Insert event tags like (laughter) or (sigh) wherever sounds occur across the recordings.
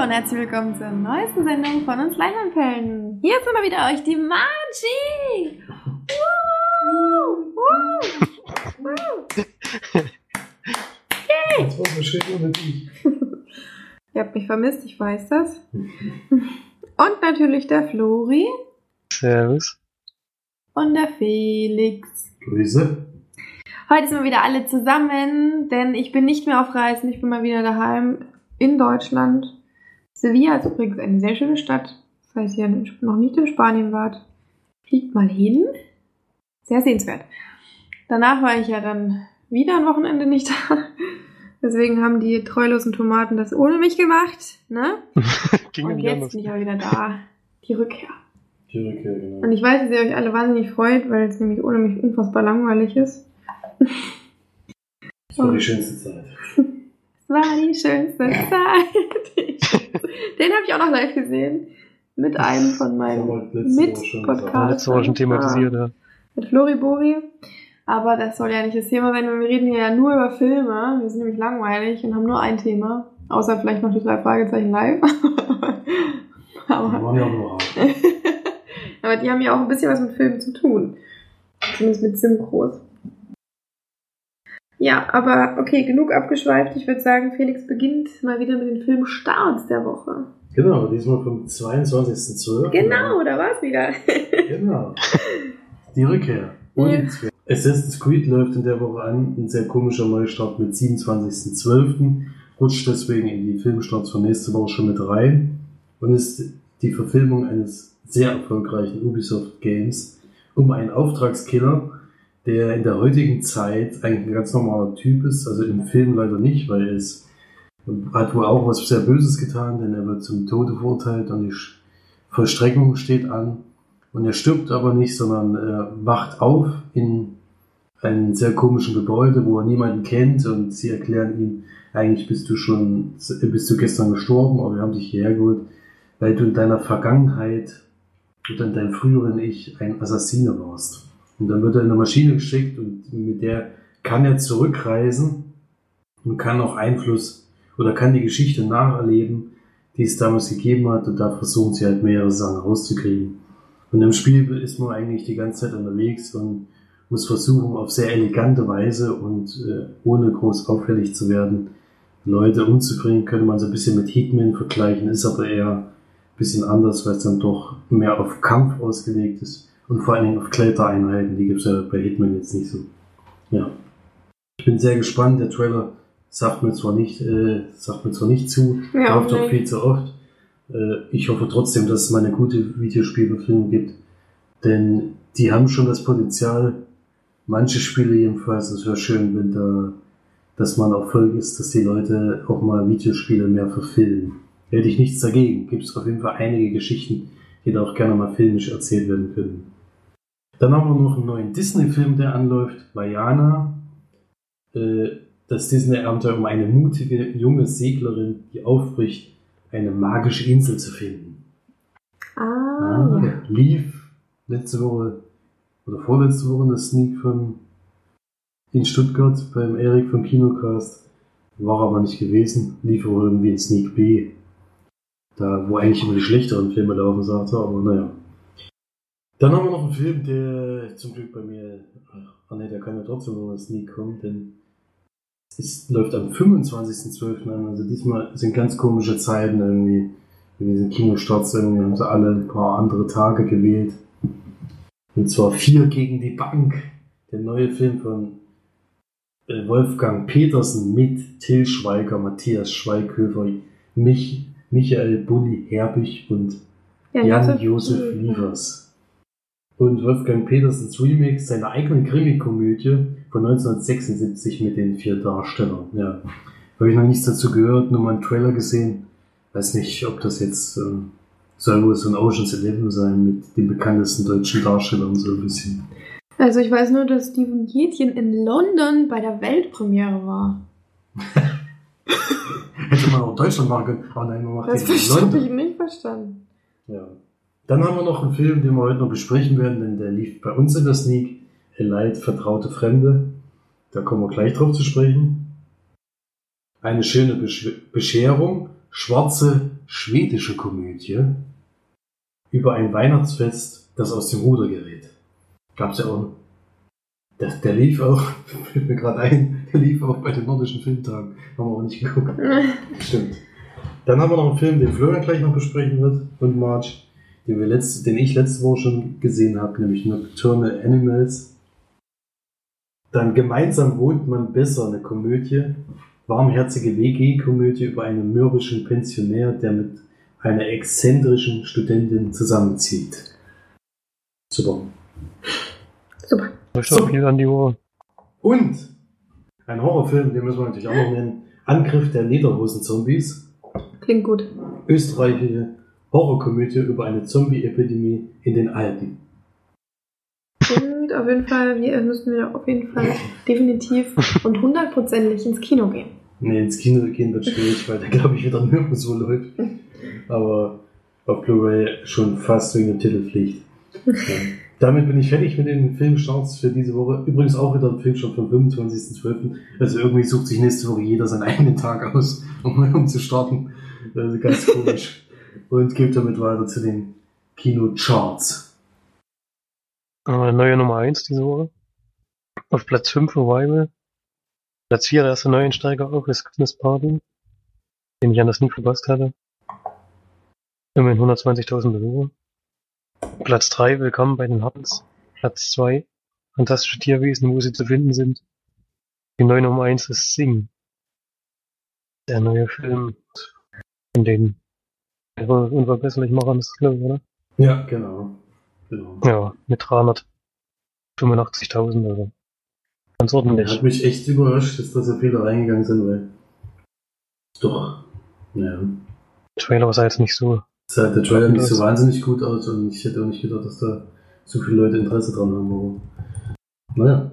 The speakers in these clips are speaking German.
Hallo und herzlich willkommen zur neuesten Sendung von uns Leinwandperlen. Hier sind wir wieder euch, die Manchi! Woo! Woo! Woo! Yay! Das war so schön ohne dich. (laughs) Ihr habt mich vermisst, ich weiß das. Und natürlich der Flori Servus. und der Felix. Grüße. Heute sind wir wieder alle zusammen, denn ich bin nicht mehr auf Reisen, ich bin mal wieder daheim in Deutschland. Sevilla ist übrigens eine sehr schöne Stadt. Falls ihr noch nicht in Spanien wart, fliegt mal hin. Sehr sehenswert. Danach war ich ja dann wieder ein Wochenende nicht da. Deswegen haben die treulosen Tomaten das ohne mich gemacht. Ne? (laughs) Ging Und jetzt anders. bin ich aber wieder da. Die Rückkehr. Die Rückkehr, genau. Und ich weiß, dass ihr euch alle wahnsinnig freut, weil es nämlich ohne mich unfassbar langweilig ist. Das war die schönste Zeit. (laughs) War die schönste Zeit. Den habe ich auch noch live gesehen. Mit einem von meinen Das wir letzte Woche schon thematisiert, ja. Mit Floribori. Aber das soll ja nicht das Thema sein, weil wir reden hier ja nur über Filme. Wir sind nämlich langweilig und haben nur ein Thema. Außer vielleicht noch die drei Fragezeichen live. (laughs) Die aber, waren ja auch nur (laughs) aber die haben ja auch ein bisschen was mit Filmen zu tun. Zumindest mit Synchros. Ja, aber okay, genug abgeschweift. Ich würde sagen, Felix beginnt mal wieder mit den Filmstarts der Woche. Genau, diesmal vom 22.12. Genau, da war es wieder. (laughs) Genau. Die Rückkehr. Und Ja. Assassin's Creed läuft in der Woche an. Ein sehr komischer Neustart mit 27.12. Rutscht deswegen in die Filmstarts von nächste Woche schon mit rein. Und ist die Verfilmung eines sehr erfolgreichen Ubisoft Games um einen Auftragskiller, der in der heutigen Zeit eigentlich ein ganz normaler Typ ist. Also im Film leider nicht, weil er ist, hat wohl auch was sehr Böses getan, denn er wird zum Tode verurteilt und die Vollstreckung steht an. Und er stirbt aber nicht, sondern er wacht auf in einem sehr komischen Gebäude, wo er niemanden kennt und sie erklären ihm, eigentlich bist du schon, bist du gestern gestorben, aber wir haben dich hierher geholt, weil du in deiner Vergangenheit oder in deinem früheren Ich ein Assassine warst. Und dann wird er in eine Maschine geschickt und mit der kann er zurückreisen und kann auch Einfluss oder kann die Geschichte nacherleben, die es damals gegeben hat und da versuchen sie halt mehrere Sachen rauszukriegen. Und im Spiel ist man eigentlich die ganze Zeit unterwegs und muss versuchen, auf sehr elegante Weise und äh, ohne groß auffällig zu werden, Leute umzubringen. Könnte man so ein bisschen mit Hitman vergleichen, ist aber eher ein bisschen anders, weil es dann doch mehr auf Kampf ausgelegt ist und vor allen Dingen auf Klettereinheiten. Die gibt es ja bei Hitman jetzt nicht so. Ja. Ich bin sehr gespannt. Der Trailer sagt mir zwar nicht, äh, sagt mir zwar nicht zu, Ja, läuft doch viel zu oft. Äh, ich hoffe trotzdem, dass es mal eine gute Videospielverfilmung gibt, denn die haben schon das Potenzial, manche Spiele jedenfalls, es wäre schön, wenn da, dass man Erfolg ist, dass die Leute auch mal Videospiele mehr verfilmen. Hätte ich nichts dagegen. Gibt es auf jeden Fall einige Geschichten, die da auch gerne mal filmisch erzählt werden können. Dann haben wir noch einen neuen Disney-Film, der anläuft, Vajana. Äh, das Disney-Abenteuer um eine mutige junge Seglerin, die aufbricht, eine magische Insel zu finden. Ah, ja. Lief letzte Woche oder vorletzte Woche eine Sneak von in Stuttgart beim Erik vom Kinocast. War aber nicht gewesen. Lief aber irgendwie in Sneak B. Da, wo eigentlich immer die schlechteren Filme laufen, sagte er, aber naja. Dann haben wir noch einen Film, der zum Glück bei mir, ach nee, der kann ja trotzdem noch eine Sneak kommen, denn es läuft am 25.12. an, also diesmal sind ganz komische Zeiten irgendwie in diesen Kinostarts irgendwie haben sie alle ein paar andere Tage gewählt. Und zwar Vier gegen die Bank. Der neue Film von äh, Wolfgang Petersen mit Till Schweiger, Matthias Schweighöfer, mich, Michael Bulli Herbig und Jan-Josef Liefers. Und Wolfgang Petersens Remake seiner eigenen Krimi-Komödie von 1976 mit den vier Darstellern. Ja, habe ich noch nichts dazu gehört, nur mal einen Trailer gesehen. Weiß nicht, ob das jetzt äh, soll wohl so ein Ocean's Eleven sein mit den bekanntesten deutschen Darstellern so ein bisschen. Also ich weiß nur, dass Steven Gätchen in London bei der Weltpremiere war. (laughs) Hätte man auch Deutschland machen können, aber nein, man macht Das in habe London. ich nicht verstanden. Ja. Dann haben wir noch einen Film, den wir heute noch besprechen werden, denn der lief bei uns in der Sneak. Light, Vertraute Fremde. Da kommen wir gleich drauf zu sprechen. Eine schöne Besch Bescherung schwarze schwedische Komödie über ein Weihnachtsfest, das aus dem Ruder gerät. Gab's ja auch. Der, der lief auch, (laughs) fällt mir gerade ein, der lief auch bei den nordischen Filmtagen. Haben wir auch nicht geguckt. (laughs) Stimmt. Dann haben wir noch einen Film, den Florian gleich noch besprechen wird und Marge, den, wir letzte, den ich letzte Woche schon gesehen habe, nämlich Nocturnal Animals. Dann Gemeinsam wohnt man besser, eine Komödie. Warmherzige WG-Komödie über einen mürrischen Pensionär, der mit einer exzentrischen Studentin zusammenzieht. Super. Super. Viel an die Uhr. Und ein Horrorfilm, den müssen wir natürlich auch noch nennen. Angriff der Lederhosen-Zombies. Klingt gut. Österreichische Horrorkomödie über eine Zombie-Epidemie in den Alpen. Und auf jeden Fall, wir müssen wir auf jeden Fall (laughs) definitiv und hundertprozentig ins Kino gehen. Nee, ins Kino gehen wird schwierig, weil der glaube ich wieder nirgendwo läuft. Aber auf Blu-ray schon fast wegen der Titelpflicht. Ja. Damit bin ich fertig mit den Filmstarts für diese Woche. Übrigens auch wieder ein Filmstart vom 25.12. Also irgendwie sucht sich nächste Woche jeder seinen eigenen Tag aus, um, um zu starten. Also ganz komisch. Und geht damit weiter zu den Kinocharts. Äh, Neue Nummer 1 diese Woche. Auf Platz 5 Arrival. Platz 4 der erste Neuensteiger auch ist Christmas Party, den ich an das nie verpasst hatte. Immerhin 120.000 Besucher. Platz 3 Willkommen bei den Hartens. Platz 2 Fantastische Tierwesen, wo sie zu finden sind. Die neue Nummer 1 ist Sing. Der neue Film von den unverbesserlich machen, ist das, glaube ich, oder? Ja, genau. genau. Ja, mit 385.000 also. Ganz ordentlich. Hat mich echt überrascht, dass da so viele reingegangen sind, weil doch, naja. Der Trailer sah jetzt nicht so. sah der Trailer nicht so wahnsinnig gut aus und ich hätte auch nicht gedacht, dass da so viele Leute Interesse dran haben. Aber naja,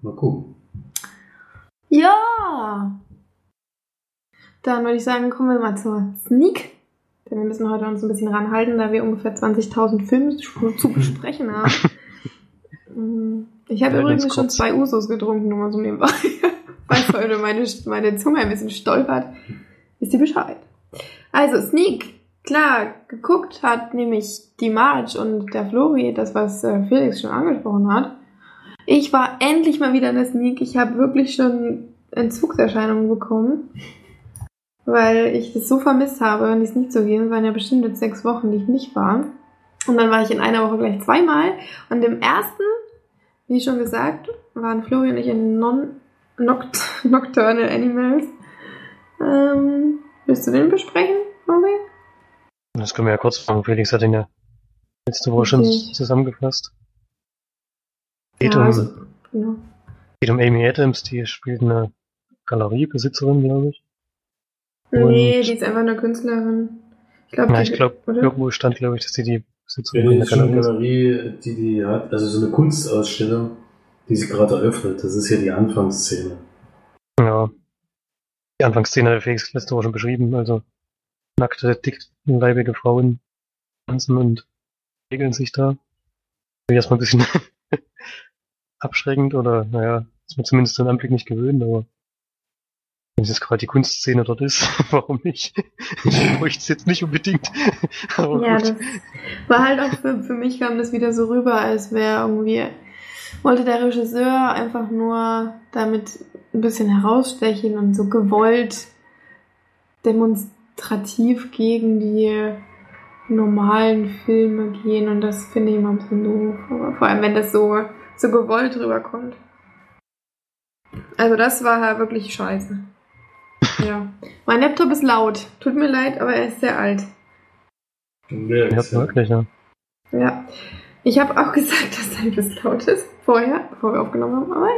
mal gucken. Ja! Dann würde ich sagen, kommen wir mal zur Sneak. Denn wir müssen heute uns ein bisschen ranhalten, da wir ungefähr 20.000 Filme (laughs) zu besprechen haben. Ich habe Ja, übrigens schon zwei Usos getrunken, nur mal so nebenbei. (laughs) Weil heute meine, meine Zunge ein bisschen stolpert. Wisst ihr Bescheid? Also, Sneak. Klar, geguckt hat nämlich die Marge und der Flori, das, was äh, Felix schon angesprochen hat. Ich war endlich mal wieder in der Sneak. Ich habe wirklich schon Entzugserscheinungen bekommen, weil ich das so vermisst habe, in die Sneak zu gehen. Es waren ja bestimmt jetzt sechs Wochen, die ich nicht war. Und dann war ich in einer Woche gleich zweimal. Und im ersten, wie schon gesagt, waren Flori und ich in non Noct (laughs) Nocturnal Animals. Ähm, willst du den besprechen, Flori? Das können wir ja kurz machen. Felix hat den ja letzte Woche schon Okay. zusammengefasst. Geht, Ja, um, also, genau. geht um Amy Adams, die spielt eine Galeriebesitzerin, glaube ich. Nee, die ist einfach eine Künstlerin. Ich glaube, Ja, ich glaube, irgendwo stand, glaube ich, dass sie die Ja, die der ist schon eine Galerie die die hat, also so eine Kunstausstellung, die sie gerade eröffnet. Das ist ja die Anfangsszene. Ja. Die Anfangsszene hat Felix letzte Woche schon beschrieben, also nackte, dickleibige Frauen tanzen und regeln sich da. Erstmal ein bisschen (laughs) abschreckend oder, naja, ist man zumindest den Anblick nicht gewöhnt, aber wenn es jetzt gerade die Kunstszene dort ist, (laughs) warum nicht? Ich (laughs) bräuchte es jetzt nicht unbedingt. (laughs) Aber Ja, gut. das war halt auch für, für mich kam das wieder so rüber, als wäre irgendwie, wollte der Regisseur einfach nur damit ein bisschen herausstechen und so gewollt demonstrativ gegen die normalen Filme gehen und das finde ich immer ein bisschen doof. Aber vor allem, wenn das so, so gewollt rüberkommt. Also das war halt wirklich scheiße. Ja. Mein Laptop ist laut. Tut mir leid, aber er ist sehr alt. Ja, Ja, wirklich, ja. Ja. Ich habe auch (laughs) gesagt, dass dein Biss laut ist. Vorher, bevor wir aufgenommen haben. Aber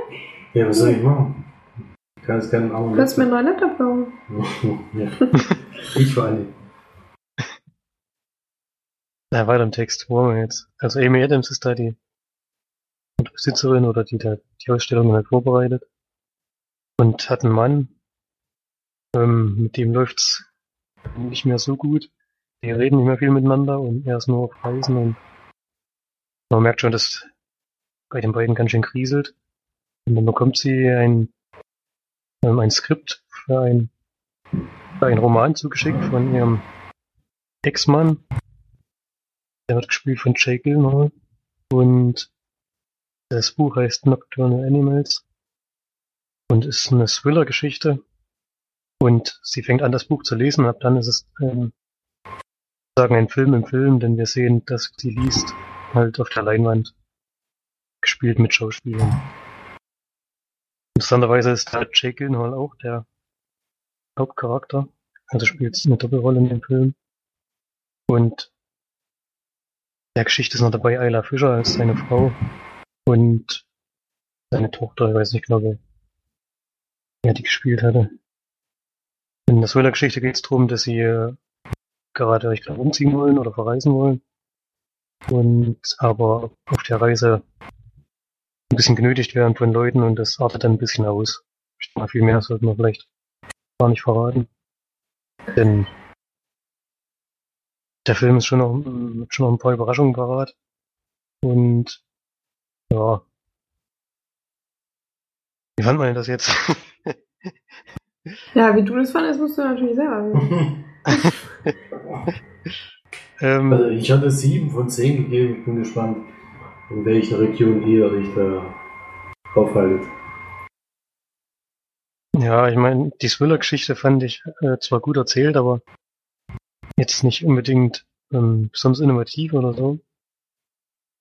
ja, was soll ich machen? Ich kann es gerne machen. du kannst mir einen neuen Laptop bauen. (laughs) ja. Ich vor allem. Na, weiter im Text. Wo haben wir jetzt? Also Amy Adams ist da die Besitzerin oder die da die Ausstellung halt vorbereitet. Und hat einen Mann, ähm, mit dem läuft's nicht mehr so gut. Die reden nicht mehr viel miteinander und er ist nur auf Reisen und man merkt schon, dass bei den beiden ganz schön kriselt. Und dann bekommt sie ein, ähm, ein Skript für ein einen Roman zugeschickt von ihrem Ex-Mann. Der wird gespielt von Jake Gyllenhaal. Und das Buch heißt Nocturnal Animals und ist eine Thriller-Geschichte. Und sie fängt an, das Buch zu lesen, und ab dann ist es ähm, sagen ein Film im Film, denn wir sehen, dass sie liest, halt auf der Leinwand gespielt mit Schauspielern. Interessanterweise ist da Jake Gyllenhaal auch der Hauptcharakter. Also spielt eine Doppelrolle in dem Film. Und der Geschichte ist noch dabei Ayla Fischer als seine Frau und seine Tochter, ich weiß nicht genau, wer die gespielt hatte. In der Thriller-Geschichte geht es darum, dass sie äh, gerade, ich glaube, umziehen wollen oder verreisen wollen. Und aber auf der Reise ein bisschen genötigt werden von Leuten und das artet dann ein bisschen aus. Ich denke mal, viel mehr sollte man vielleicht gar nicht verraten. Denn der Film ist schon noch, schon noch ein paar Überraschungen parat. Und ja. Wie fand man das jetzt? (laughs) ja, wie du das fandest, musst du natürlich selber wissen. (laughs) ähm, also ich hatte sieben von zehn gegeben. Ich bin gespannt, in welcher Region ihr euch da aufhaltet. Ja, ich meine, die Thriller-Geschichte fand ich äh, zwar gut erzählt, aber jetzt nicht unbedingt ähm, besonders innovativ oder so.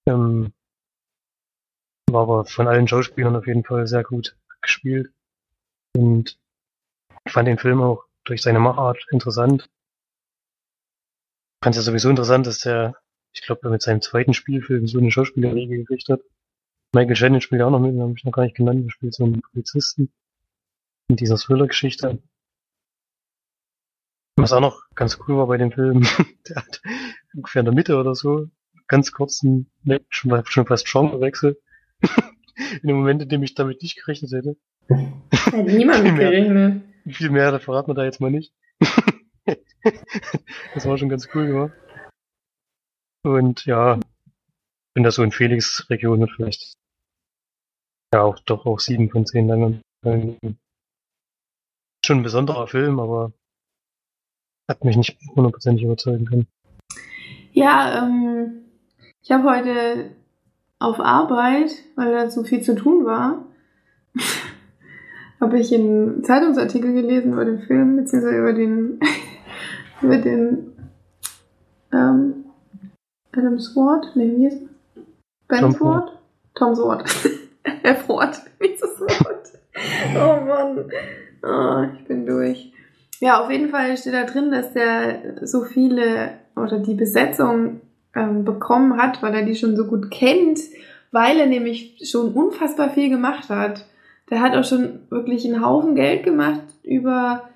Ähm, war aber von allen Schauspielern auf jeden Fall sehr gut gespielt. Und ich fand den Film auch durch seine Machart interessant. Ich fand es ja sowieso interessant, dass der, ich glaube, mit seinem zweiten Spielfilm so eine Schauspielerriege gekriegt hat. Michael Shannon spielt ja auch noch mit, den habe ich noch gar nicht genannt, der spielt so einen Polizisten in dieser Thriller-Geschichte. Was auch noch ganz cool war bei dem Film, (laughs) der hat ungefähr in der Mitte oder so ganz kurzen, ne, schon, schon fast Genrewechsel. (laughs) in dem Moment, in dem ich damit nicht gerechnet hätte. Hat niemand (laughs) mit gerechnet. Viel mehr, verraten wir da jetzt mal nicht. (laughs) das war schon ganz cool gemacht. Und ja, bin da so in Felix-Region mit vielleicht ja auch doch auch sieben von zehn langen. Schon ein besonderer Film, aber hat mich nicht hundertprozentig überzeugen können. Ja, ähm, ich habe heute auf Arbeit, weil da so viel zu tun war, habe ich einen Zeitungsartikel gelesen über den Film, beziehungsweise über den, (laughs) über den ähm, Adam Sword, ne, wie ist Ben Tom Sword? Tom Sword. Herr Ford, (laughs) (laughs) wie ist das Wort? Oh Mann. Oh, ich bin durch. Ja, auf jeden Fall steht da drin, dass der so viele oder die Besetzung ähm, bekommen hat, weil er die schon so gut kennt, weil er nämlich schon unfassbar viel gemacht hat. Der hat auch schon wirklich einen Haufen Geld gemacht über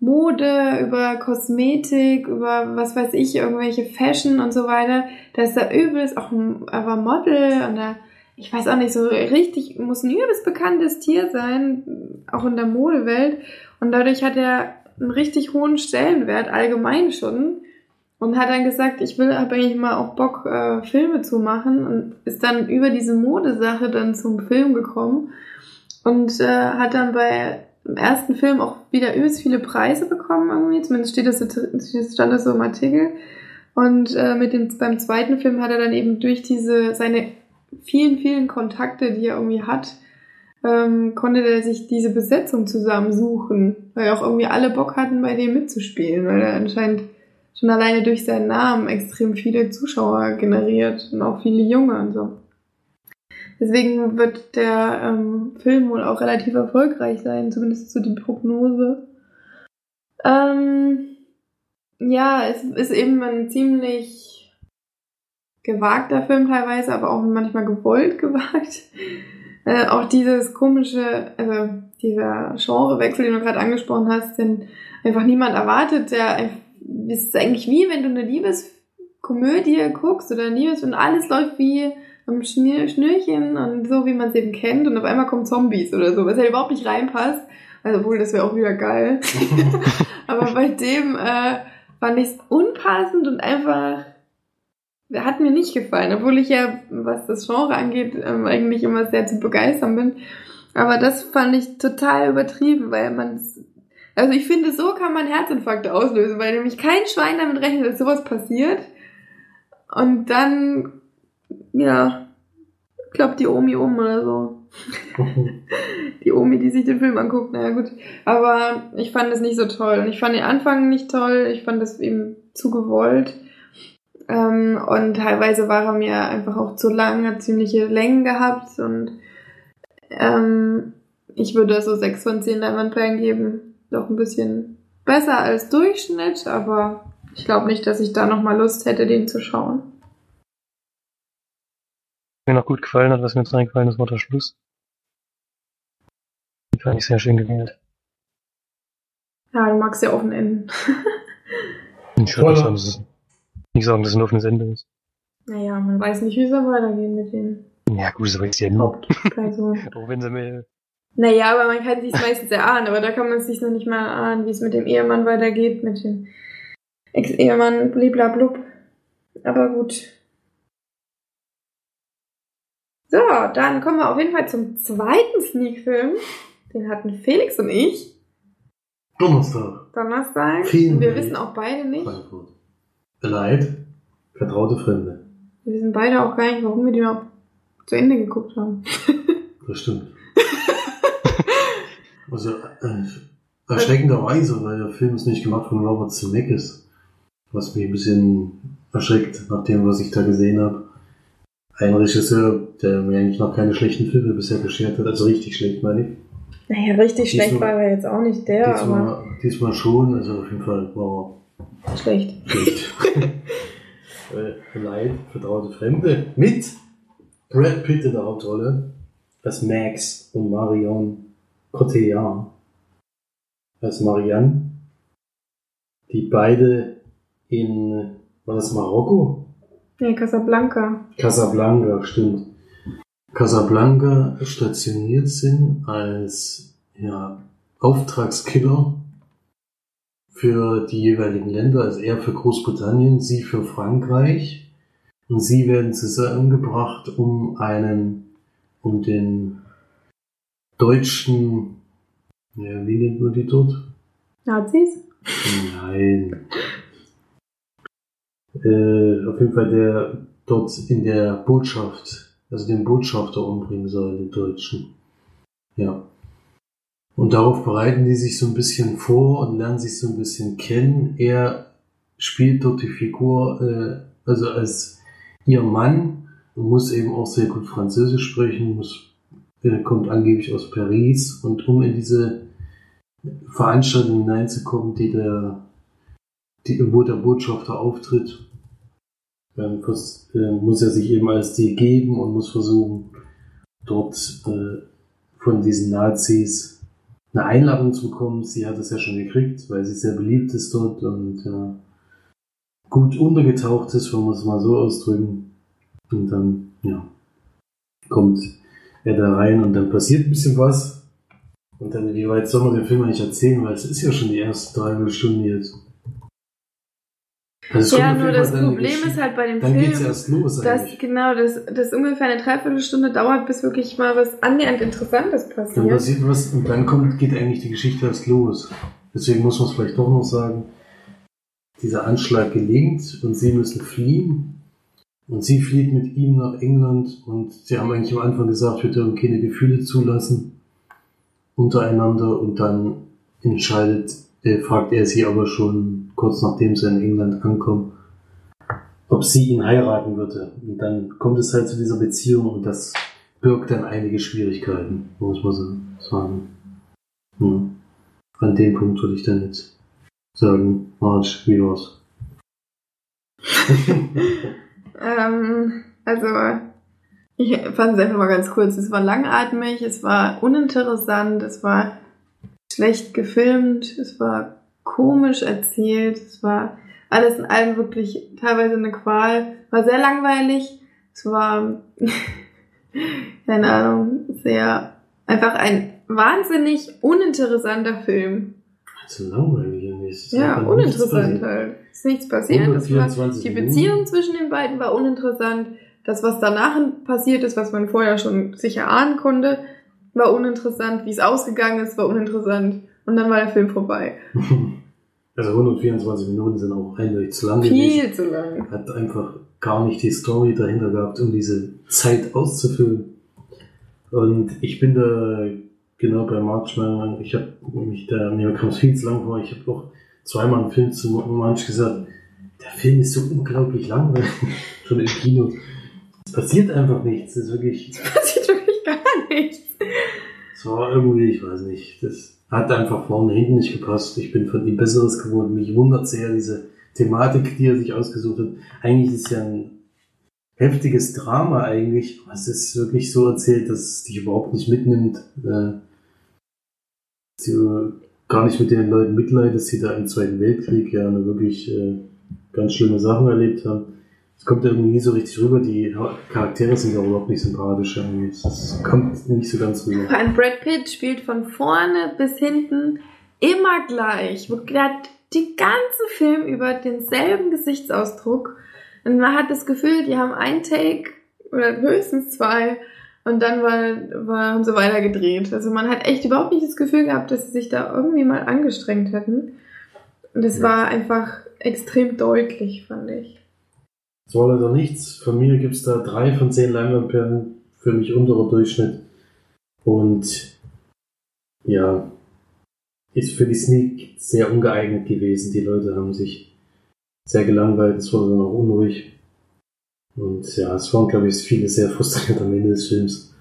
Mode, über Kosmetik, über was weiß ich, irgendwelche Fashion und so weiter. Da ist er übelst, auch ein, er war Model und er, ich weiß auch nicht, so richtig, muss ein übelst bekanntes Tier sein, auch in der Modewelt. Und dadurch hat er einen richtig hohen Stellenwert allgemein schon und hat dann gesagt, ich will, habe eigentlich mal auch Bock, äh, Filme zu machen und ist dann über diese Modesache dann zum Film gekommen und äh, hat dann bei im ersten Film auch wieder übelst viele Preise bekommen irgendwie, zumindest steht das, stand das so im Artikel. Und äh, mit dem, beim zweiten Film hat er dann eben durch diese, seine vielen, vielen Kontakte, die er irgendwie hat, ähm, konnte er sich diese Besetzung zusammensuchen, weil auch irgendwie alle Bock hatten, bei dem mitzuspielen, weil er anscheinend schon alleine durch seinen Namen extrem viele Zuschauer generiert und auch viele Junge und so. Deswegen wird der ähm, Film wohl auch relativ erfolgreich sein, zumindest so die Prognose. Ähm, ja, es ist eben ein ziemlich gewagter Film teilweise, aber auch manchmal gewollt gewagt. Äh, auch dieses komische, also dieser Genrewechsel, den du gerade angesprochen hast, den einfach niemand erwartet, der ist eigentlich wie, wenn du eine Liebeskomödie guckst oder Liebes und alles läuft wie am Schnürchen und so, wie man es eben kennt und auf einmal kommen Zombies oder so, was ja überhaupt nicht reinpasst. Also wohl, das wäre auch wieder geil. (laughs) Aber bei dem äh, fand ich es unpassend und einfach hat mir nicht gefallen, obwohl ich ja, was das Genre angeht, ähm, eigentlich immer sehr zu begeistern bin. Aber das fand ich total übertrieben, weil man Also ich finde, so kann man Herzinfarkte auslösen, weil nämlich kein Schwein damit rechnet, dass sowas passiert. Und dann, ja, klappt die Omi um oder so. (laughs) die Omi, die sich den Film anguckt, naja gut. Aber ich fand es nicht so toll. Und ich fand den Anfang nicht toll. Ich fand es eben zu gewollt. Ähm, und teilweise war er mir einfach auch zu lang, hat ziemliche Längen gehabt. Und ähm, ich würde so 6 von 10 Leinwandperlen geben. Doch ein bisschen besser als Durchschnitt, aber ich glaube nicht, dass ich da nochmal Lust hätte, den zu schauen. Mir noch gut gefallen hat, was mir jetzt reingefallen ist, war der Schluss. Den fand ich sehr schön gewählt. Ja, du magst ja offen enden. (laughs) Ich würde nicht sagen, dass es, nicht sagen, dass es ein offenes Ende ist. naja, man weiß nicht, wie es dann weitergeht mit den Ja, gut, weiß ich ja nur. Hauptpersonen. (laughs) Auch wenn sie mir, Naja, aber man kann sich meistens erahnen, aber da kann man sich noch nicht mal erahnen, wie es mit dem Ehemann weitergeht, mit dem Ex-Ehemann, bliblablub. Aber gut. So, dann kommen wir auf jeden Fall zum zweiten Sneak-Film. Den hatten Felix und ich Donnerstag, Donnerstag. Vielen wir wissen auch beide nicht. Frankfurt. Leid, vertraute Fremde. Wir wissen beide auch gar nicht, warum wir den überhaupt zu Ende geguckt haben. (laughs) Das stimmt. also, äh, erschreckenderweise, weil der Film ist nicht gemacht von Robert Zemeckis. Was mich ein bisschen erschreckt, nach dem, was ich da gesehen habe. Ein Regisseur, der mir eigentlich noch keine schlechten Filme bisher beschert hat, also richtig schlecht, meine ich. Naja, richtig schlecht Diesmal- war er jetzt auch nicht der, aber diesmal, diesmal schon, also auf jeden Fall war schlecht. er schlecht. (laughs) äh, Leid, vertraute Fremde mit Brad Pitt in der Hauptrolle als Max und Marion Cotillard als Marianne, die beide in, war das Marokko? Nee, Casablanca. Casablanca, stimmt. Casablanca stationiert sind als ja, Auftragskiller für die jeweiligen Länder, also er für Großbritannien, sie für Frankreich. Und sie werden zusammengebracht, um einen, um den deutschen, ja, wie nennt man die dort? Nazis? Nein. Äh, auf jeden Fall der dort in der Botschaft, also den Botschafter umbringen soll, den Deutschen. Ja. Und darauf bereiten die sich so ein bisschen vor und lernen sich so ein bisschen kennen. Er spielt dort die Figur, äh, also als ihr Mann und muss eben auch sehr gut Französisch sprechen, muss, äh, kommt angeblich aus Paris und um in diese Veranstaltung hineinzukommen, die der, die, wo der Botschafter auftritt, ähm, vers- äh, muss er sich eben als die geben und muss versuchen, dort äh, von diesen Nazis eine Einladung zu bekommen. Sie hat es ja schon gekriegt, weil sie sehr beliebt ist dort und äh, gut untergetaucht ist, wenn wir es mal so ausdrücken. Und dann, ja, kommt er da rein und dann passiert ein bisschen was. Und dann, wie weit soll man den Film eigentlich erzählen, weil es ist ja schon die erste dreiviertel Stunde jetzt. Es Ja, nur das dann Problem ist halt bei dem Dann Film, geht's erst los dass eigentlich. genau, dass das ungefähr eine Dreiviertelstunde dauert, bis wirklich mal was annähernd Interessantes Dann passiert. passiert was und dann kommt, geht eigentlich die Geschichte erst los. Deswegen muss man es vielleicht doch noch sagen. Dieser Anschlag gelingt und sie müssen fliehen. Und sie flieht mit ihm nach England und sie haben eigentlich am Anfang gesagt, wir dürfen keine Gefühle zulassen untereinander und dann entscheidet, äh, fragt er sie aber schon kurz nachdem sie in England ankommen, ob sie ihn heiraten würde. Und dann kommt es halt zu dieser Beziehung und das birgt dann einige Schwierigkeiten, muss man so sagen. Ja. An dem Punkt würde ich dann jetzt sagen, Marge, wie war's? (laughs) Ähm, also, ich fand es einfach mal ganz kurz. Es war langatmig, es war uninteressant, es war schlecht gefilmt, es war komisch erzählt, es war alles in allem wirklich teilweise eine Qual. War sehr langweilig. Es war, (laughs) keine Ahnung, sehr, einfach ein wahnsinnig uninteressanter Film. Also langweilig irgendwie. Ja, uninteressant halt. Ist nichts passiert. Das war, 124 die. Beziehung zwischen den beiden war uninteressant. Das, was danach passiert ist, was man vorher schon sicher ahnen konnte, war uninteressant. Wie es ausgegangen ist, war uninteressant. Und dann war der Film vorbei. (laughs) Also 124 Minuten sind auch eindeutig zu lang gewesen. Viel zu lang. Hat einfach gar nicht die Story dahinter gehabt, um diese Zeit auszufüllen. Und ich bin da genau bei March Meinung. Ich habe mich da, mir kam es viel zu lang vor. Ich habe auch zweimal einen Film zu March gesagt, der Film ist so unglaublich langweilig. (laughs) Schon im Kino. Es passiert einfach nichts. Es ist wirklich, Es passiert wirklich gar nichts. es war irgendwie, ich weiß nicht, das hat einfach vorne hinten nicht gepasst. Ich bin von ihm Besseres geworden. Mich wundert sehr diese Thematik, die er sich ausgesucht hat. Eigentlich ist es ja ein heftiges Drama eigentlich. aber Es ist wirklich so erzählt, dass es dich überhaupt nicht mitnimmt. Äh, gar nicht mit den Leuten mitleidest, die da im Zweiten Weltkrieg ja eine wirklich äh, ganz schlimme Sachen erlebt haben. Es kommt irgendwie nie so richtig rüber. Die Ha- Charaktere sind ja überhaupt nicht sympathisch. Irgendwie. Es kommt nicht so ganz rüber. Vor allem Brad Pitt spielt von vorne bis hinten immer gleich. Der hat den ganzen Film über denselben Gesichtsausdruck. Und man hat das Gefühl, die haben ein Take oder höchstens zwei und dann war, war, haben sie weiter gedreht. Also man hat echt überhaupt nicht das Gefühl gehabt, dass sie sich da irgendwie mal angestrengt hätten. Und es Ja. war einfach extrem deutlich, fand ich. Es war leider nichts. Von mir gibt's da drei von zehn Leinwandperlen. Für mich unterer Durchschnitt. Und ja, ist für die Sneak sehr ungeeignet gewesen. Die Leute haben sich sehr gelangweilt. Es wurde dann auch unruhig. Und ja, es waren, glaube ich, viele sehr frustriert am Ende des Films.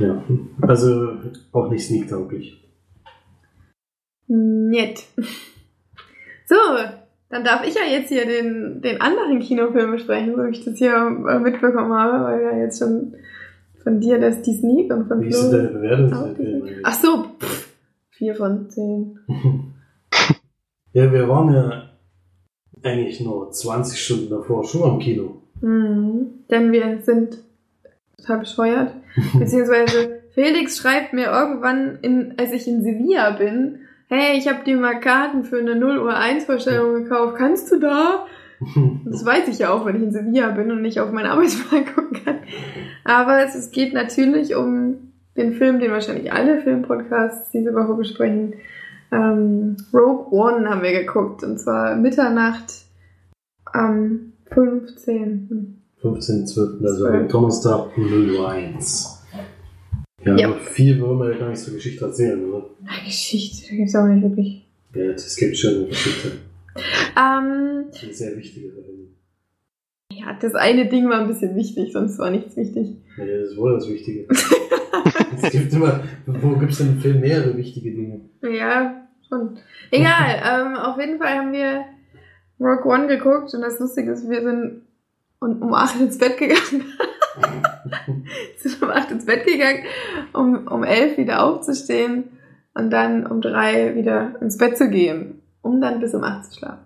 Ja, also auch nicht sneak-tauglich. Nett. (laughs) So, dann darf ich ja jetzt hier den, den anderen Kinofilm besprechen, so wie ich das hier äh, mitbekommen habe, weil ja jetzt schon von dir das die Sneak und von Wie ist denn deine Bewertung? Ach so, pff, vier von zehn. (laughs) Ja, wir waren ja eigentlich nur 20 Stunden davor schon am Kino. Mhm. Denn wir sind total bescheuert. (laughs) Beziehungsweise Felix schreibt mir irgendwann, in, als ich in Sevilla bin, hey, ich habe dir mal Karten für eine 0 Uhr 1 Vorstellung gekauft, kannst du da? (laughs) Das weiß ich ja auch, wenn ich in Sevilla bin und nicht auf meinen Arbeitsplan (laughs) gucken kann. Aber es, es geht natürlich um den Film, den wahrscheinlich alle Filmpodcasts diese Woche besprechen. Ähm, Rogue One haben wir geguckt und zwar Mitternacht am 15. 15.12., also Donnerstag um 0 Uhr 1. Ja, Ja. aber viel wollen wir ja gar nicht zur Geschichte erzählen, oder? Eine Geschichte, da gibt's auch nicht wirklich. Ja, es gibt schon eine Geschichte. Ähm, Eine sehr wichtige Film. ja, das eine Ding war ein bisschen wichtig, sonst war nichts wichtig. Ja, das ist wohl das Wichtige. (laughs) es gibt immer, wo gibt es denn Film mehrere wichtige Dinge? Ja, schon. Egal, ähm, auf jeden Fall haben wir Rock One geguckt und das Lustige ist, wir sind um 8 ins Bett gegangen. (laughs) (laughs) sind um 8 ins Bett gegangen, um, um 11 wieder aufzustehen und dann um 3 wieder ins Bett zu gehen, um dann bis um 8 zu schlafen.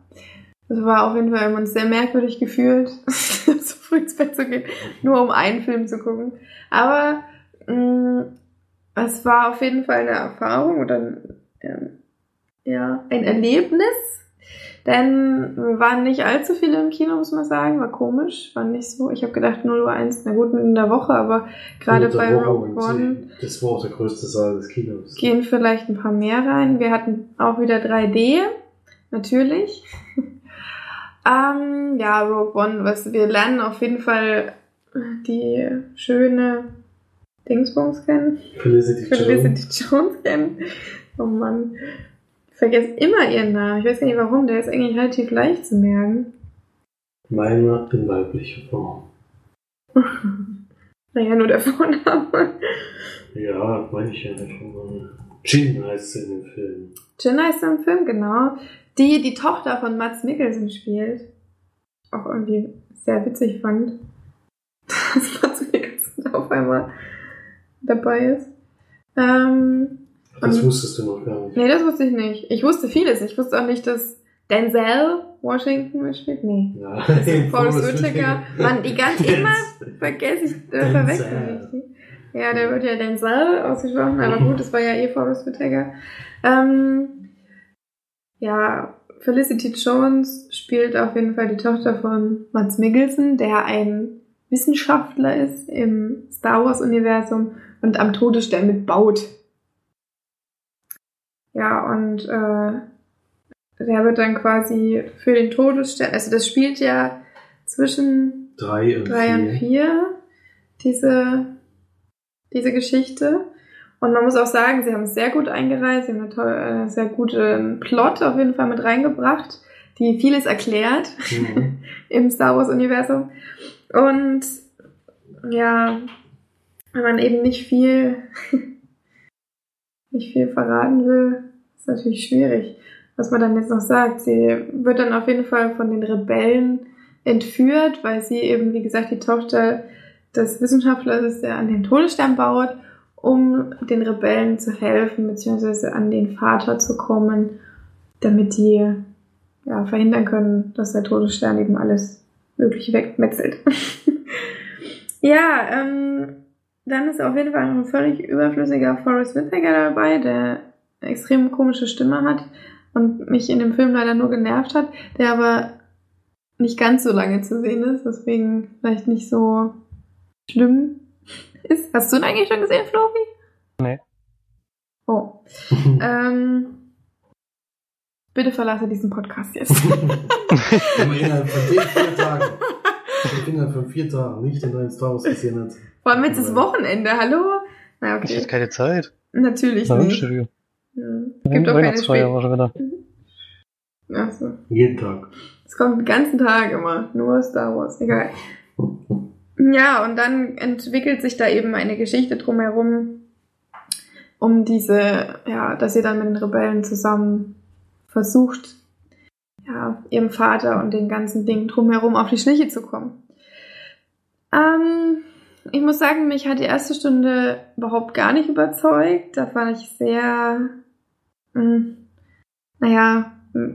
Das war auf jeden Fall, wir haben uns sehr merkwürdig gefühlt, (laughs) so früh ins Bett zu gehen, nur um einen Film zu gucken. Aber mh, es war auf jeden Fall eine Erfahrung oder ähm, ja, ein Erlebnis. Denn wir waren nicht allzu viele im Kino, muss man sagen. War komisch, war nicht so. Ich habe gedacht 0 Uhr 1, na gut, in der Woche, aber gerade bei Rogue One Das war auch der größte Saal des Kinos. gehen vielleicht ein paar mehr rein. Wir hatten auch wieder 3D, natürlich. (laughs) ähm, ja, Rogue One, was wir lernen auf jeden Fall die schöne Dingsbums kennen. Felicity Jones. Felicity Jones kennen. Oh Mann. Ich vergesse immer ihren Namen. Ich weiß gar nicht warum. Der ist eigentlich relativ leicht zu merken. Meiner in weiblicher Form. (laughs) Naja, nur der Vorname. Ja, meine ich ja nicht. Jin heißt sie in dem Film. Jenna ist im Film, genau. Die die Tochter von Mats Mikkelsen spielt. Auch irgendwie sehr witzig fand. (laughs) Dass Mats Mikkelsen auf einmal dabei ist. Ähm, Das wusstest du noch gar nicht. nee, das wusste ich nicht. Ich wusste vieles. Ich wusste auch nicht, dass Denzel Washington mitspielt. Nee. Ja, (laughs) Forrest Whitaker. (laughs) Mann, die ganz (laughs) immer vergesse ich, äh, verwechsel ich die. Ja, der wird ja Denzel ausgesprochen, aber gut, das war ja eh Forrest Whitaker. Ähm, ja, Felicity Jones spielt auf jeden Fall die Tochter von Mats Mikkelsen, der ein Wissenschaftler ist im Star Wars Universum und am Todesstern mitbaut. Ja, und äh, der wird dann quasi für den Todesstern, also das spielt ja zwischen Drei und drei vier. und vier, diese, diese Geschichte. Und man muss auch sagen, sie haben es sehr gut eingereiht, sie haben eine tolle, äh, sehr guten Plot auf jeden Fall mit reingebracht, die vieles erklärt Mhm. (laughs) im Star Wars-Universum. Und ja, wenn man eben nicht viel, nicht viel verraten will, ist natürlich schwierig, was man dann jetzt noch sagt. Sie wird dann auf jeden Fall von den Rebellen entführt, weil sie eben, wie gesagt, die Tochter des Wissenschaftlers ist, der an den Todesstern baut, um den Rebellen zu helfen, beziehungsweise an den Vater zu kommen, damit die ja, verhindern können, dass der Todesstern eben alles Mögliche wegmetzelt. (laughs) ja, ähm, dann ist auf jeden Fall noch ein völlig überflüssiger Forrest Whitaker dabei, der eine extrem komische Stimme hat und mich in dem Film leider nur genervt hat, der aber nicht ganz so lange zu sehen ist, deswegen vielleicht nicht so schlimm ist. Hast du ihn eigentlich schon gesehen, Flori? Nee. Oh. (laughs) Ähm, bitte verlasse diesen Podcast jetzt. (laughs) Wenn man innerhalb von vier Tagen, innerhalb von vier Tagen nicht den neuen Star Wars gesehen hat. Vor allem jetzt ist Wochenende, hallo? Na, Ich okay. hätte keine Zeit. Natürlich Na, nicht. Studio. Hm. Gibt auch keine Weihnachtsfeier war schon wieder. Achso. Jeden Tag. Es kommt den ganzen Tag immer. Nur Star Wars. Egal. (laughs) Ja, und dann entwickelt sich da eben eine Geschichte drumherum, um diese, ja, dass sie dann mit den Rebellen zusammen versucht, ja, ihrem Vater und den ganzen Dingen drumherum auf die Schliche zu kommen. Ähm, ich muss sagen, mich hat die erste Stunde überhaupt gar nicht überzeugt. Da war ich sehr, mh, naja, mh,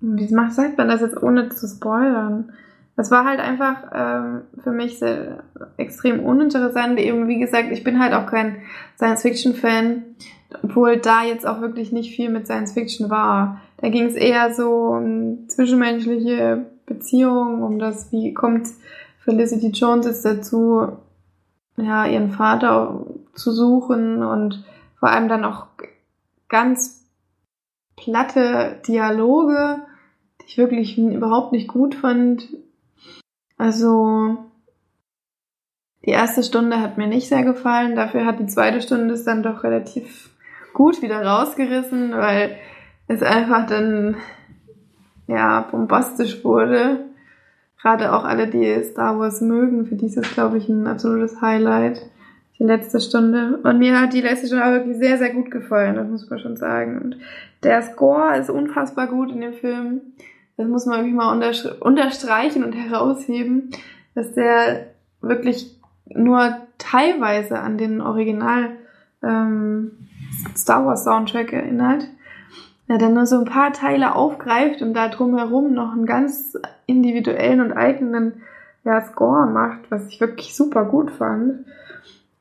wie macht, sagt man das jetzt ohne zu spoilern? Das war halt einfach ähm, für mich sehr extrem uninteressant. Eben, wie gesagt, ich bin halt auch kein Science-Fiction-Fan, obwohl da jetzt auch wirklich nicht viel mit Science-Fiction war. Da ging es eher so um zwischenmenschliche Beziehungen, um das, wie kommt Felicity Jones jetzt dazu, ja, ihren Vater zu suchen und vor allem dann auch ganz platte Dialoge, die ich wirklich überhaupt nicht gut fand. Also die erste Stunde hat mir nicht sehr gefallen, dafür hat die zweite Stunde es dann doch relativ gut wieder rausgerissen, weil es einfach dann ja bombastisch wurde. Gerade auch alle, die Star Wars mögen, für die ist es, glaube ich, ein absolutes Highlight. Die letzte Stunde. Und mir hat die letzte Stunde auch wirklich sehr, sehr gut gefallen, das muss man schon sagen. Und der Score ist unfassbar gut in dem Film. Das muss man wirklich mal unterstreichen und (laughs) herausheben, dass der wirklich nur teilweise an den Original ähm, Star Wars Soundtrack erinnert. Ja, dann nur so ein paar Teile aufgreift und da drumherum noch einen ganz individuellen und eigenen ja, Score macht, was ich wirklich super gut fand.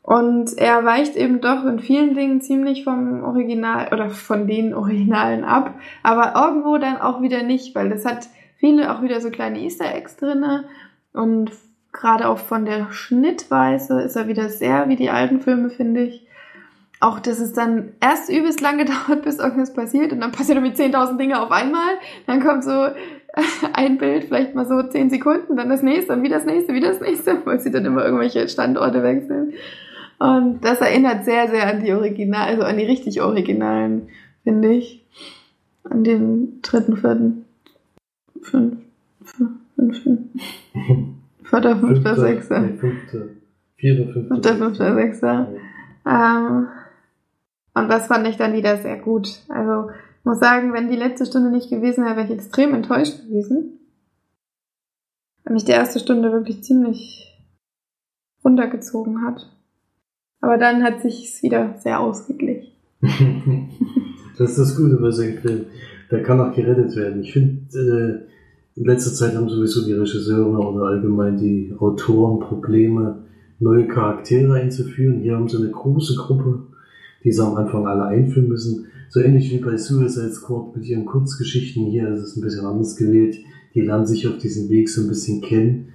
Und er weicht eben doch in vielen Dingen ziemlich vom Original oder von den Originalen ab, aber irgendwo dann auch wieder nicht, weil das hat viele auch wieder so kleine Easter Eggs drinne und gerade auch von der Schnittweise ist er wieder sehr wie die alten Filme, finde ich. Auch, dass es dann erst übelst lange dauert, (laughs) bis irgendwas passiert und dann passieren irgendwie 10.000 Dinge auf einmal. Dann kommt so (laughs) ein Bild, vielleicht mal so 10 Sekunden, dann das nächste und wieder das nächste, wieder das nächste, (laughs) weil sie dann immer irgendwelche Standorte wechseln. Und das erinnert sehr, sehr an die Original, also an die richtig Originalen, finde ich. An den dritten, vierten, fünf, fünften, vierter, fünfter, sechster. Fünfter. Vierter, fünfter. Fünfter, fünfter, sechster. Ähm, und das fand ich dann wieder sehr gut. Also muss sagen, wenn die letzte Stunde nicht gewesen wäre, wäre ich extrem enttäuscht gewesen. Weil mich die erste Stunde wirklich ziemlich runtergezogen hat. Aber dann hat sich's wieder sehr ausgeglichen. (laughs) das ist das Gute bei Filmen. Der kann auch gerettet werden. Ich finde, äh, in letzter Zeit haben sowieso die Regisseure oder allgemein die Autoren Probleme, neue Charaktere einzuführen. Hier haben sie eine große Gruppe, die sie am Anfang alle einführen müssen. So ähnlich wie bei Suicide Squad mit ihren Kurzgeschichten. Hier ist es ein bisschen anders gewählt. Die lernen sich auf diesem Weg so ein bisschen kennen.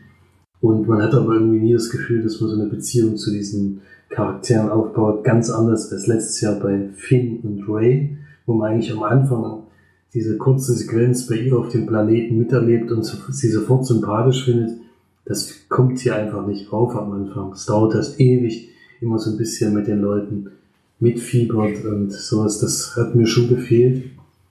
Und man hat aber irgendwie nie das Gefühl, dass man so eine Beziehung zu diesen Charakteren aufbaut, ganz anders als letztes Jahr bei Finn und Ray, wo man eigentlich am Anfang diese kurze Sequenz bei ihr auf dem Planeten miterlebt und sie sofort sympathisch findet. Das kommt hier einfach nicht auf am Anfang. Es dauert erst ewig, immer so ein bisschen mit den Leuten mitfiebert und sowas. Das hat mir schon gefehlt.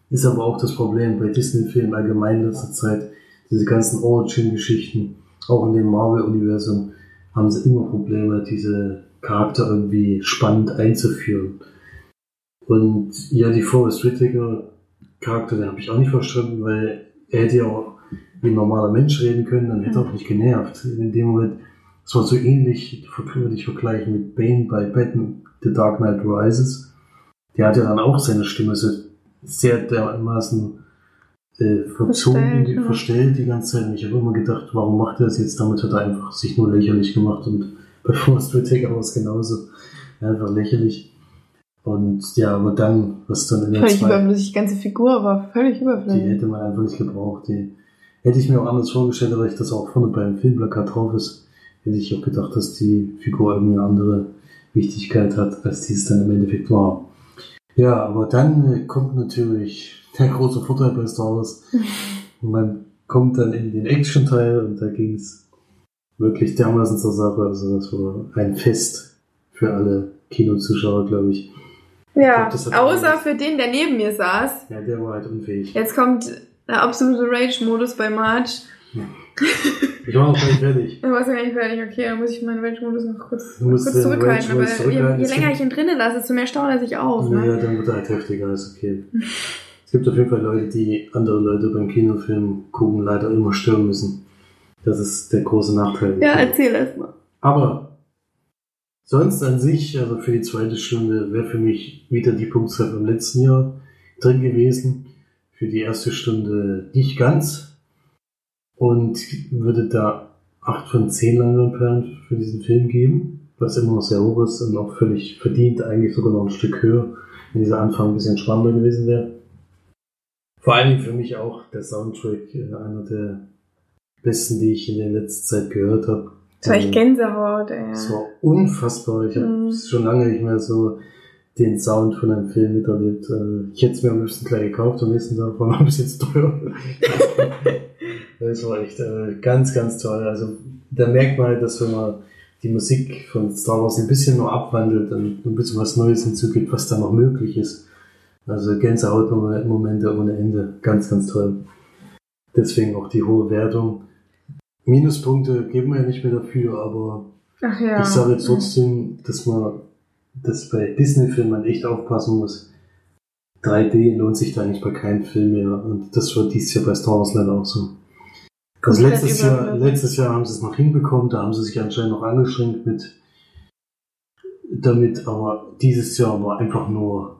Ist aber auch das Problem bei Disney-Filmen allgemein in letzter Zeit. Diese ganzen Origin-Geschichten, auch in dem Marvel-Universum, haben sie immer Probleme, diese Charakter irgendwie spannend einzuführen. Und ja, die Forrest Whitaker Charakter, den habe ich auch nicht verstanden, weil er hätte ja auch wie ein normaler Mensch reden können, dann hätte er auch nicht genervt. In dem Moment, es war so ähnlich, würde ich vergleichen mit Bane bei Batman The Dark Knight Rises. Der hat ja dann auch seine Stimme so sehr dermaßen äh, verzogen, verstellt, die, verstellt die ganze Zeit. Und ich habe immer gedacht, warum macht er das jetzt? Damit hat er einfach sich nur lächerlich gemacht und (laughs) bei Whitaker war es genauso. Einfach lächerlich. Und ja, aber dann, was dann in der Völlig überflüssig, die ganze Figur war völlig überflüssig. Die hätte man einfach nicht gebraucht. Die hätte ich mir auch anders vorgestellt, weil ich das auch vorne beim Filmplakat drauf ist, hätte ich auch gedacht, dass die Figur irgendwie eine andere Wichtigkeit hat, als die es dann im Endeffekt war. Ja, aber dann kommt natürlich der große Vorteil bei Star Wars. (laughs) Man kommt dann in den Action-Teil und da ging es wirklich dermaßen zur Sache. Also das war ein Fest für alle Kinozuschauer, glaube ich. Ja, glaub, außer für den, der neben mir saß. Ja, der war halt unfähig. Jetzt kommt der absolute Rage-Modus bei March. Ja. Ich war noch gar nicht fertig. Du warst ja gar nicht fertig, okay, dann muss ich meinen Rage-Modus noch kurz, kurz zurückhalten. Aber zurückhalten. Je, je länger ich ihn drinnen lasse, desto mehr staune er sich auf. Ne? Ja, dann wird er halt heftiger, ist okay. es gibt auf jeden Fall Leute, die andere Leute beim Kinofilm gucken, leider immer stören müssen. Das ist der große Nachteil. Ja, erzähl erst mal. Aber Sonst an sich, also für die zweite Stunde, wäre für mich wieder die Punktzahl vom letzten Jahr drin gewesen. Für die erste Stunde nicht ganz. Und würde da 8 von 10 Leinwandperlen für diesen Film geben, was immer noch sehr hoch ist und auch völlig verdient, eigentlich sogar noch ein Stück höher, wenn dieser Anfang ein bisschen spannender gewesen wäre. Vor allen Dingen für mich auch der Soundtrack, äh, einer der besten, die ich in der letzten Zeit gehört habe. Das war echt Gänsehaut, ey. Das war unfassbar. Ich habe mhm. schon lange nicht mehr so den Sound von einem Film miterlebt. Äh, ich hätte es mir am liebsten gleich gekauft, am nächsten Tag war ein bisschen teuer. (laughs) (laughs) das war echt äh, ganz, ganz toll. Also da merkt man halt, dass wenn man die Musik von Star Wars ein bisschen nur abwandelt und ein bisschen was Neues hinzugibt, was da noch möglich ist. Also Gänsehautmomente ohne Ende. Ganz, ganz toll. Deswegen auch die hohe Wertung. Minuspunkte geben wir ja nicht mehr dafür, aber ja. ich sage jetzt trotzdem, dass man dass bei Disney-Filmen echt aufpassen muss. 3D lohnt sich da nicht bei keinem Film mehr und das war dieses Jahr bei Star Wars leider auch so. Also letztes Jahr, letztes Jahr haben sie es noch hinbekommen, da haben sie sich anscheinend noch angeschränkt mit damit, aber dieses Jahr war einfach nur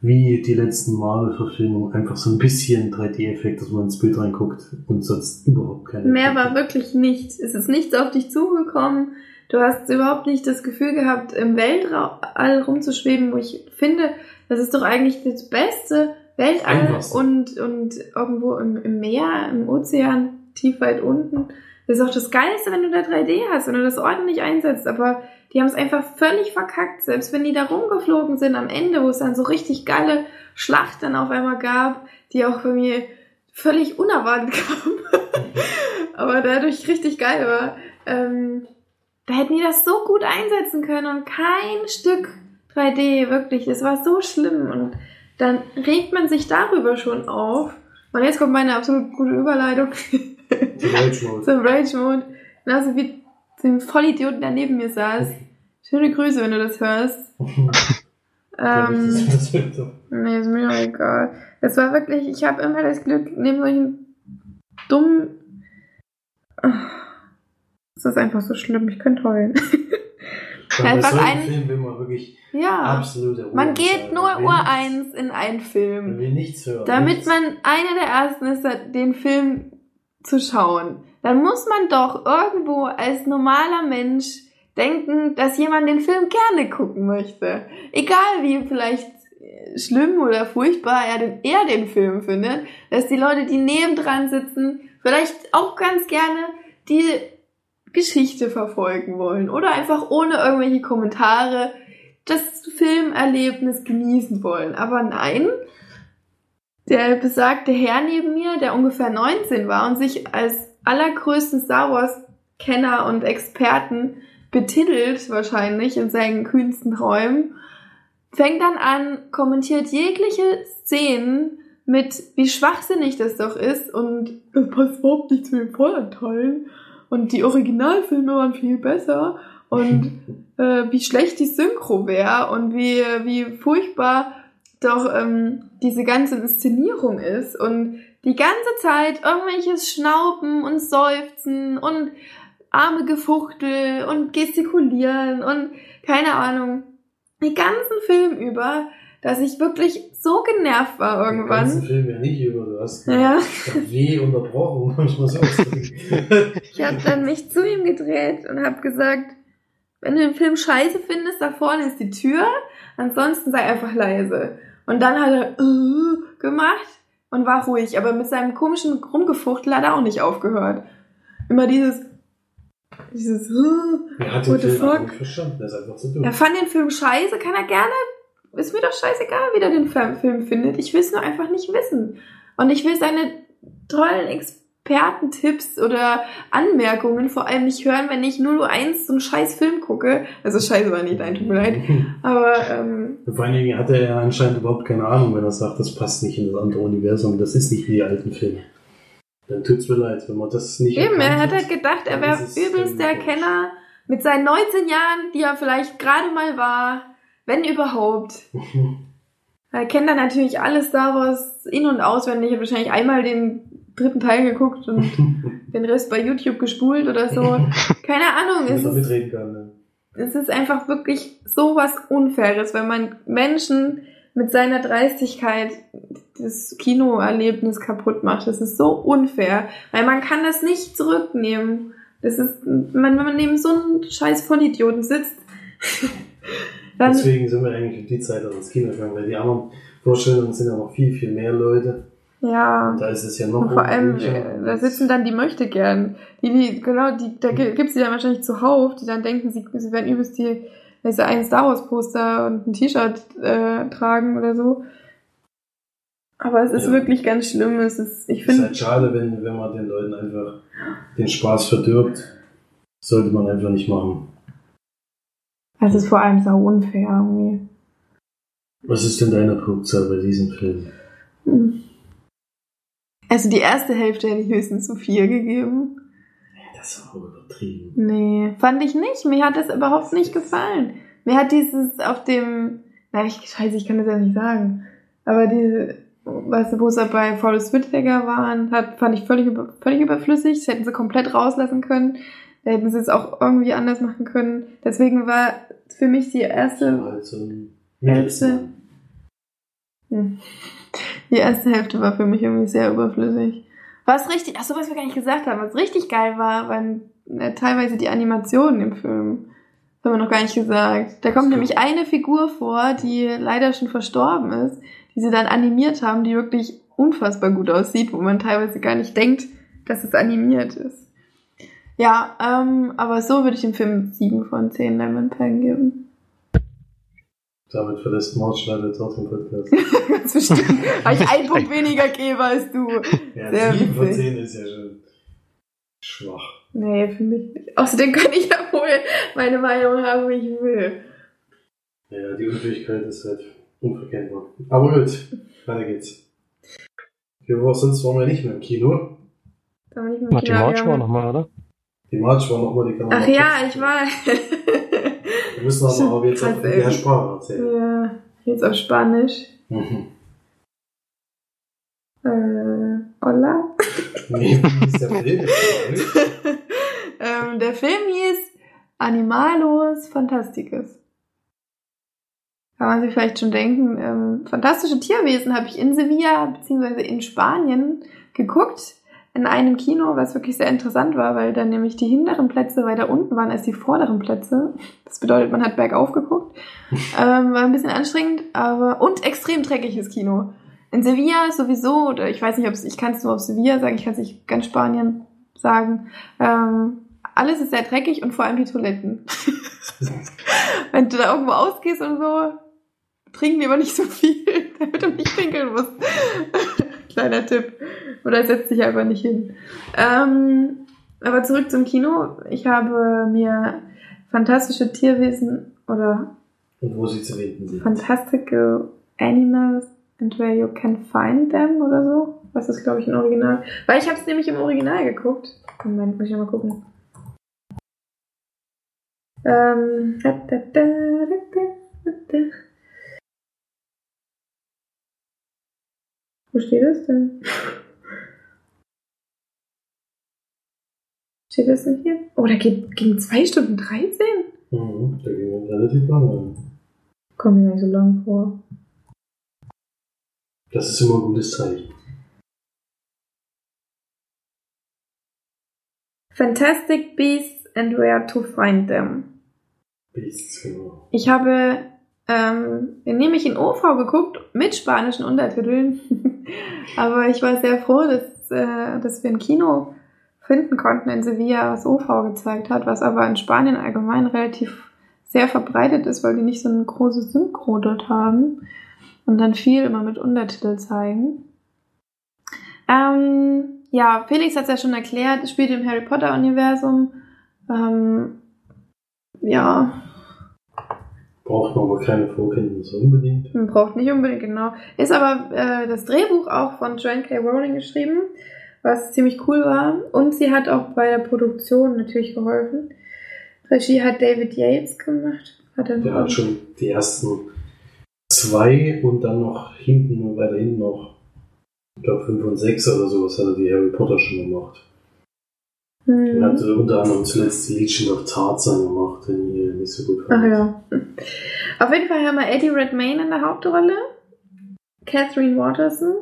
wie die letzten Marvel-Verfilmungen einfach so ein bisschen 3D-Effekt, dass man ins Bild reinguckt und sonst überhaupt keine. Mehr Effekte. war wirklich nichts. Es ist nichts auf dich zugekommen. Du hast überhaupt nicht das Gefühl gehabt, im Weltall rumzuschweben, wo ich finde, das ist doch eigentlich das beste Weltall und, und irgendwo im, im Meer, im Ozean, tief weit unten. Das ist auch das Geilste, wenn du da 3D hast, wenn du das ordentlich einsetzt. Aber die haben es einfach völlig verkackt. Selbst wenn die da rumgeflogen sind am Ende, wo es dann so richtig geile Schlachten auf einmal gab, die auch bei mir völlig unerwartet (laughs) kamen, aber dadurch richtig geil war. Ähm, da hätten die das so gut einsetzen können und kein Stück 3D, wirklich. Es war so schlimm und dann regt man sich darüber schon auf. Und jetzt kommt meine absolut gute Überleitung. (laughs) Zum Rage Mode. Zum Rage Mode. Genauso wie dem Vollidioten, der neben mir saß. Schöne Grüße, wenn du das hörst. (laughs) ähm, nee, ist mir auch egal. Es war wirklich, ich habe immer das Glück, neben solchen dummen. Es ist einfach so schlimm, ich könnte heulen. einfach ein Film will man wirklich ja, absolut Man geht nur Uhr eins in einen Film. Will nichts hören, damit nichts. man einer der ersten ist, den Film zu schauen. Dann muss man doch irgendwo als normaler Mensch denken, dass jemand den Film gerne gucken möchte. Egal wie vielleicht schlimm oder furchtbar er den, er den Film findet, dass die Leute, die nebendran sitzen, vielleicht auch ganz gerne die Geschichte verfolgen wollen oder einfach ohne irgendwelche Kommentare das Filmerlebnis genießen wollen. Aber nein, der besagte Herr neben mir, der ungefähr 19 war und sich als allergrößten Star Wars Kenner und Experten betitelt wahrscheinlich in seinen kühnsten Räumen, fängt dann an, kommentiert jegliche Szenen mit, wie schwachsinnig das doch ist und das passt überhaupt nicht zu den Voranteilen und die Originalfilme waren viel besser und (laughs) äh, wie schlecht die Synchro wäre und wie, wie furchtbar doch ähm, diese ganze Inszenierung ist und die ganze Zeit irgendwelches Schnauben und Seufzen und arme Gefuchtel und gestikulieren und keine Ahnung. Den ganzen Film über, dass ich wirklich so genervt war irgendwann. Den ganzen Film ja nicht über, du hast Ja. weh unterbrochen, (laughs) muss man so ausdrücken. Ich habe dann mich zu ihm gedreht und habe gesagt, wenn du den Film scheiße findest, da vorne ist die Tür, ansonsten sei einfach leise. Und dann hat er äh, gemacht und war ruhig, aber mit seinem komischen Rumgefuchtel hat er auch nicht aufgehört. Immer dieses, dieses, äh, Er hat What the fuck? der ist einfach zu dumm. er fand den Film scheiße, kann er gerne, ist mir doch scheißegal, wie der den Film findet. Ich will es nur einfach nicht wissen. Und ich will seine tollen Expertentipps oder Anmerkungen vor allem nicht hören, wenn ich 001 so einen scheiß Film gucke. Also scheiße war nicht, nein, tut mir leid. (laughs) Aber ähm, Vor allen Dingen hatte er anscheinend überhaupt keine Ahnung, wenn er sagt, das passt nicht in das andere Universum, das ist nicht wie die alten Filme. Dann tut's mir leid, wenn man das nicht eben, er hat halt gedacht, er wäre übelst der Kenner mit seinen 19 Jahren, die er vielleicht gerade mal war, wenn überhaupt. (laughs) Er kennt dann natürlich alles Star Wars in- und auswendig. Hat wahrscheinlich einmal den dritten Teil geguckt und (laughs) den Rest bei YouTube gespult oder so. Keine Ahnung, es ist, kann. Ne? es ist einfach wirklich so was Unfaires, wenn man Menschen mit seiner Dreistigkeit das Kinoerlebnis kaputt macht. Das ist so unfair, weil man kann das nicht zurücknehmen. Das ist, man, wenn man neben so einem scheiß Vollidioten sitzt, (laughs) dann, Deswegen sind wir eigentlich um die Zeit auch ins Kino gegangen, weil die anderen Vorstellungen sind ja noch viel, viel mehr Leute. Ja. Und da ist es ja noch Und vor allem, äh, da sitzen dann die möchte gern. Die, die, genau, die, da gi- gibt's die dann wahrscheinlich zuhauf, die dann denken, sie, sie werden übelst die, du, ein Star Wars Poster und ein T-Shirt äh, tragen oder so. Aber es ist Ja. wirklich ganz schlimm. Es ist, ich ist finde, halt schade, wenn, wenn man den Leuten einfach den Spaß verdirbt. Sollte man einfach nicht machen. es ist vor allem sau unfair irgendwie. Was ist denn deine Punktzahl bei diesem Film? Hm. Also die erste Hälfte hätte ich höchstens zu vier gegeben. Das war auch übertrieben. Nee, fand ich nicht. Mir hat das überhaupt nicht gefallen. Mir hat dieses auf dem, na ich, scheiße, ich kann das ja nicht sagen. Aber diese, weißt du, wo sie bei Forrest Whitaker waren, hat, fand ich völlig, über, völlig überflüssig. Das hätten sie komplett rauslassen können. Da hätten sie es auch irgendwie anders machen können. Deswegen war für mich die erste, so ein Hälfte. hm, die erste Hälfte war für mich irgendwie sehr überflüssig. Was richtig, ach so, was wir gar nicht gesagt haben, was richtig geil war, waren äh, teilweise die Animationen im Film. Das haben wir noch gar nicht gesagt. Da kommt nämlich eine Figur vor, die leider schon verstorben ist, die sie dann animiert haben, die wirklich unfassbar gut aussieht, wo man teilweise gar nicht denkt, dass es animiert ist. Ja, ähm, aber so würde ich dem Film 7 von 10 Lemon Pen geben. Damit verlässt Mautschneider dort den Podcast. (laughs) Ganz bestimmt, weil ich einen Punkt weniger gebe als du. Ja, Sehr 7 von witzig. 10 ist ja schon schwach. Nee, finde ich nicht. Außerdem kann ich ja wohl meine Meinung haben, wie ich will. Ja, die Unfähigkeit ist halt unverkennbar. Aber gut, weiter geht's. Wir waren sonst waren wir nicht mehr im Kino. Da ich mit dem Martin Kino March war nochmal, oder? Die March war nochmal, die kann man Ach ja, ich war. Wir müssen aber auch jetzt ey. der Sprache erzählen. ja, jetzt auf Spanisch. Mhm. Äh, hola. Nee, wie ist der Film? Ist der Film? ähm, der Film hieß Animalos Fantasticus. Kann man sich vielleicht schon denken. Ähm, fantastische Tierwesen habe ich in Sevilla beziehungsweise in Spanien geguckt. In einem Kino, was wirklich sehr interessant war, weil dann nämlich die hinteren Plätze weiter unten waren als die vorderen Plätze. Das bedeutet, man hat bergauf geguckt. (laughs) ähm, war ein bisschen anstrengend, aber und extrem dreckiges Kino. In Sevilla sowieso, oder ich weiß nicht, ob es, ich kann es nur auf Sevilla sagen, ich kann es nicht ganz Spanien sagen. Ähm, alles ist sehr dreckig und vor allem die Toiletten. (laughs) Wenn du da irgendwo ausgehst und so, trink lieber nicht so viel, (laughs) damit du nicht pinkeln musst. Kleiner Tipp. Oder setz dich einfach nicht hin. Ähm, aber zurück zum Kino. Ich habe mir fantastische Tierwesen oder Und wo sie zu finden sind. Fantastical Animals and Where You Can Find Them oder so. Was ist, glaube ich, im Original? Weil ich habe es nämlich im Original geguckt. Moment, muss ich mal gucken. Ähm, da, da, da, da, da, da. Wo steht das denn? Steht das nicht hier? Oh, da geht, ging 2 Stunden 13? Mhm, da ging man relativ lange. Kommt mir gar nicht so lang vor. Das ist immer ein gutes Zeichen. Fantastic Beasts and Where to Find Them. Beasts, genau. Ich habe ähm, nämlich in OV geguckt mit spanischen Untertiteln. (laughs) Aber ich war sehr froh, dass, äh, dass wir ein Kino finden konnten in Sevilla, was OV gezeigt hat, was aber in Spanien allgemein relativ sehr verbreitet ist, weil die nicht so eine große Synchro dort haben und dann viel immer mit Untertitel zeigen. Ähm, ja, Felix hat es ja schon erklärt, spielt im Harry Potter-Universum. Ähm, ja, Braucht man aber keine Vorkenntnisse unbedingt. Man braucht nicht unbedingt, genau. Ist aber äh, das Drehbuch auch von Joanne K. Rowling geschrieben, was ziemlich cool war. Und sie hat auch bei der Produktion natürlich geholfen. Regie hat David Yates gemacht. Hat er Der hat schon die ersten zwei und dann noch hinten und weiter hinten noch, ich glaube 5 und 6 oder sowas hat er die Harry Potter schon gemacht. Hm. Er hat unter anderem zuletzt die Legend of Tarzan gemacht, den ich nicht so gut fand. Ach ja. Auf jeden Fall haben wir Eddie Redmayne in der Hauptrolle. Catherine Waterson.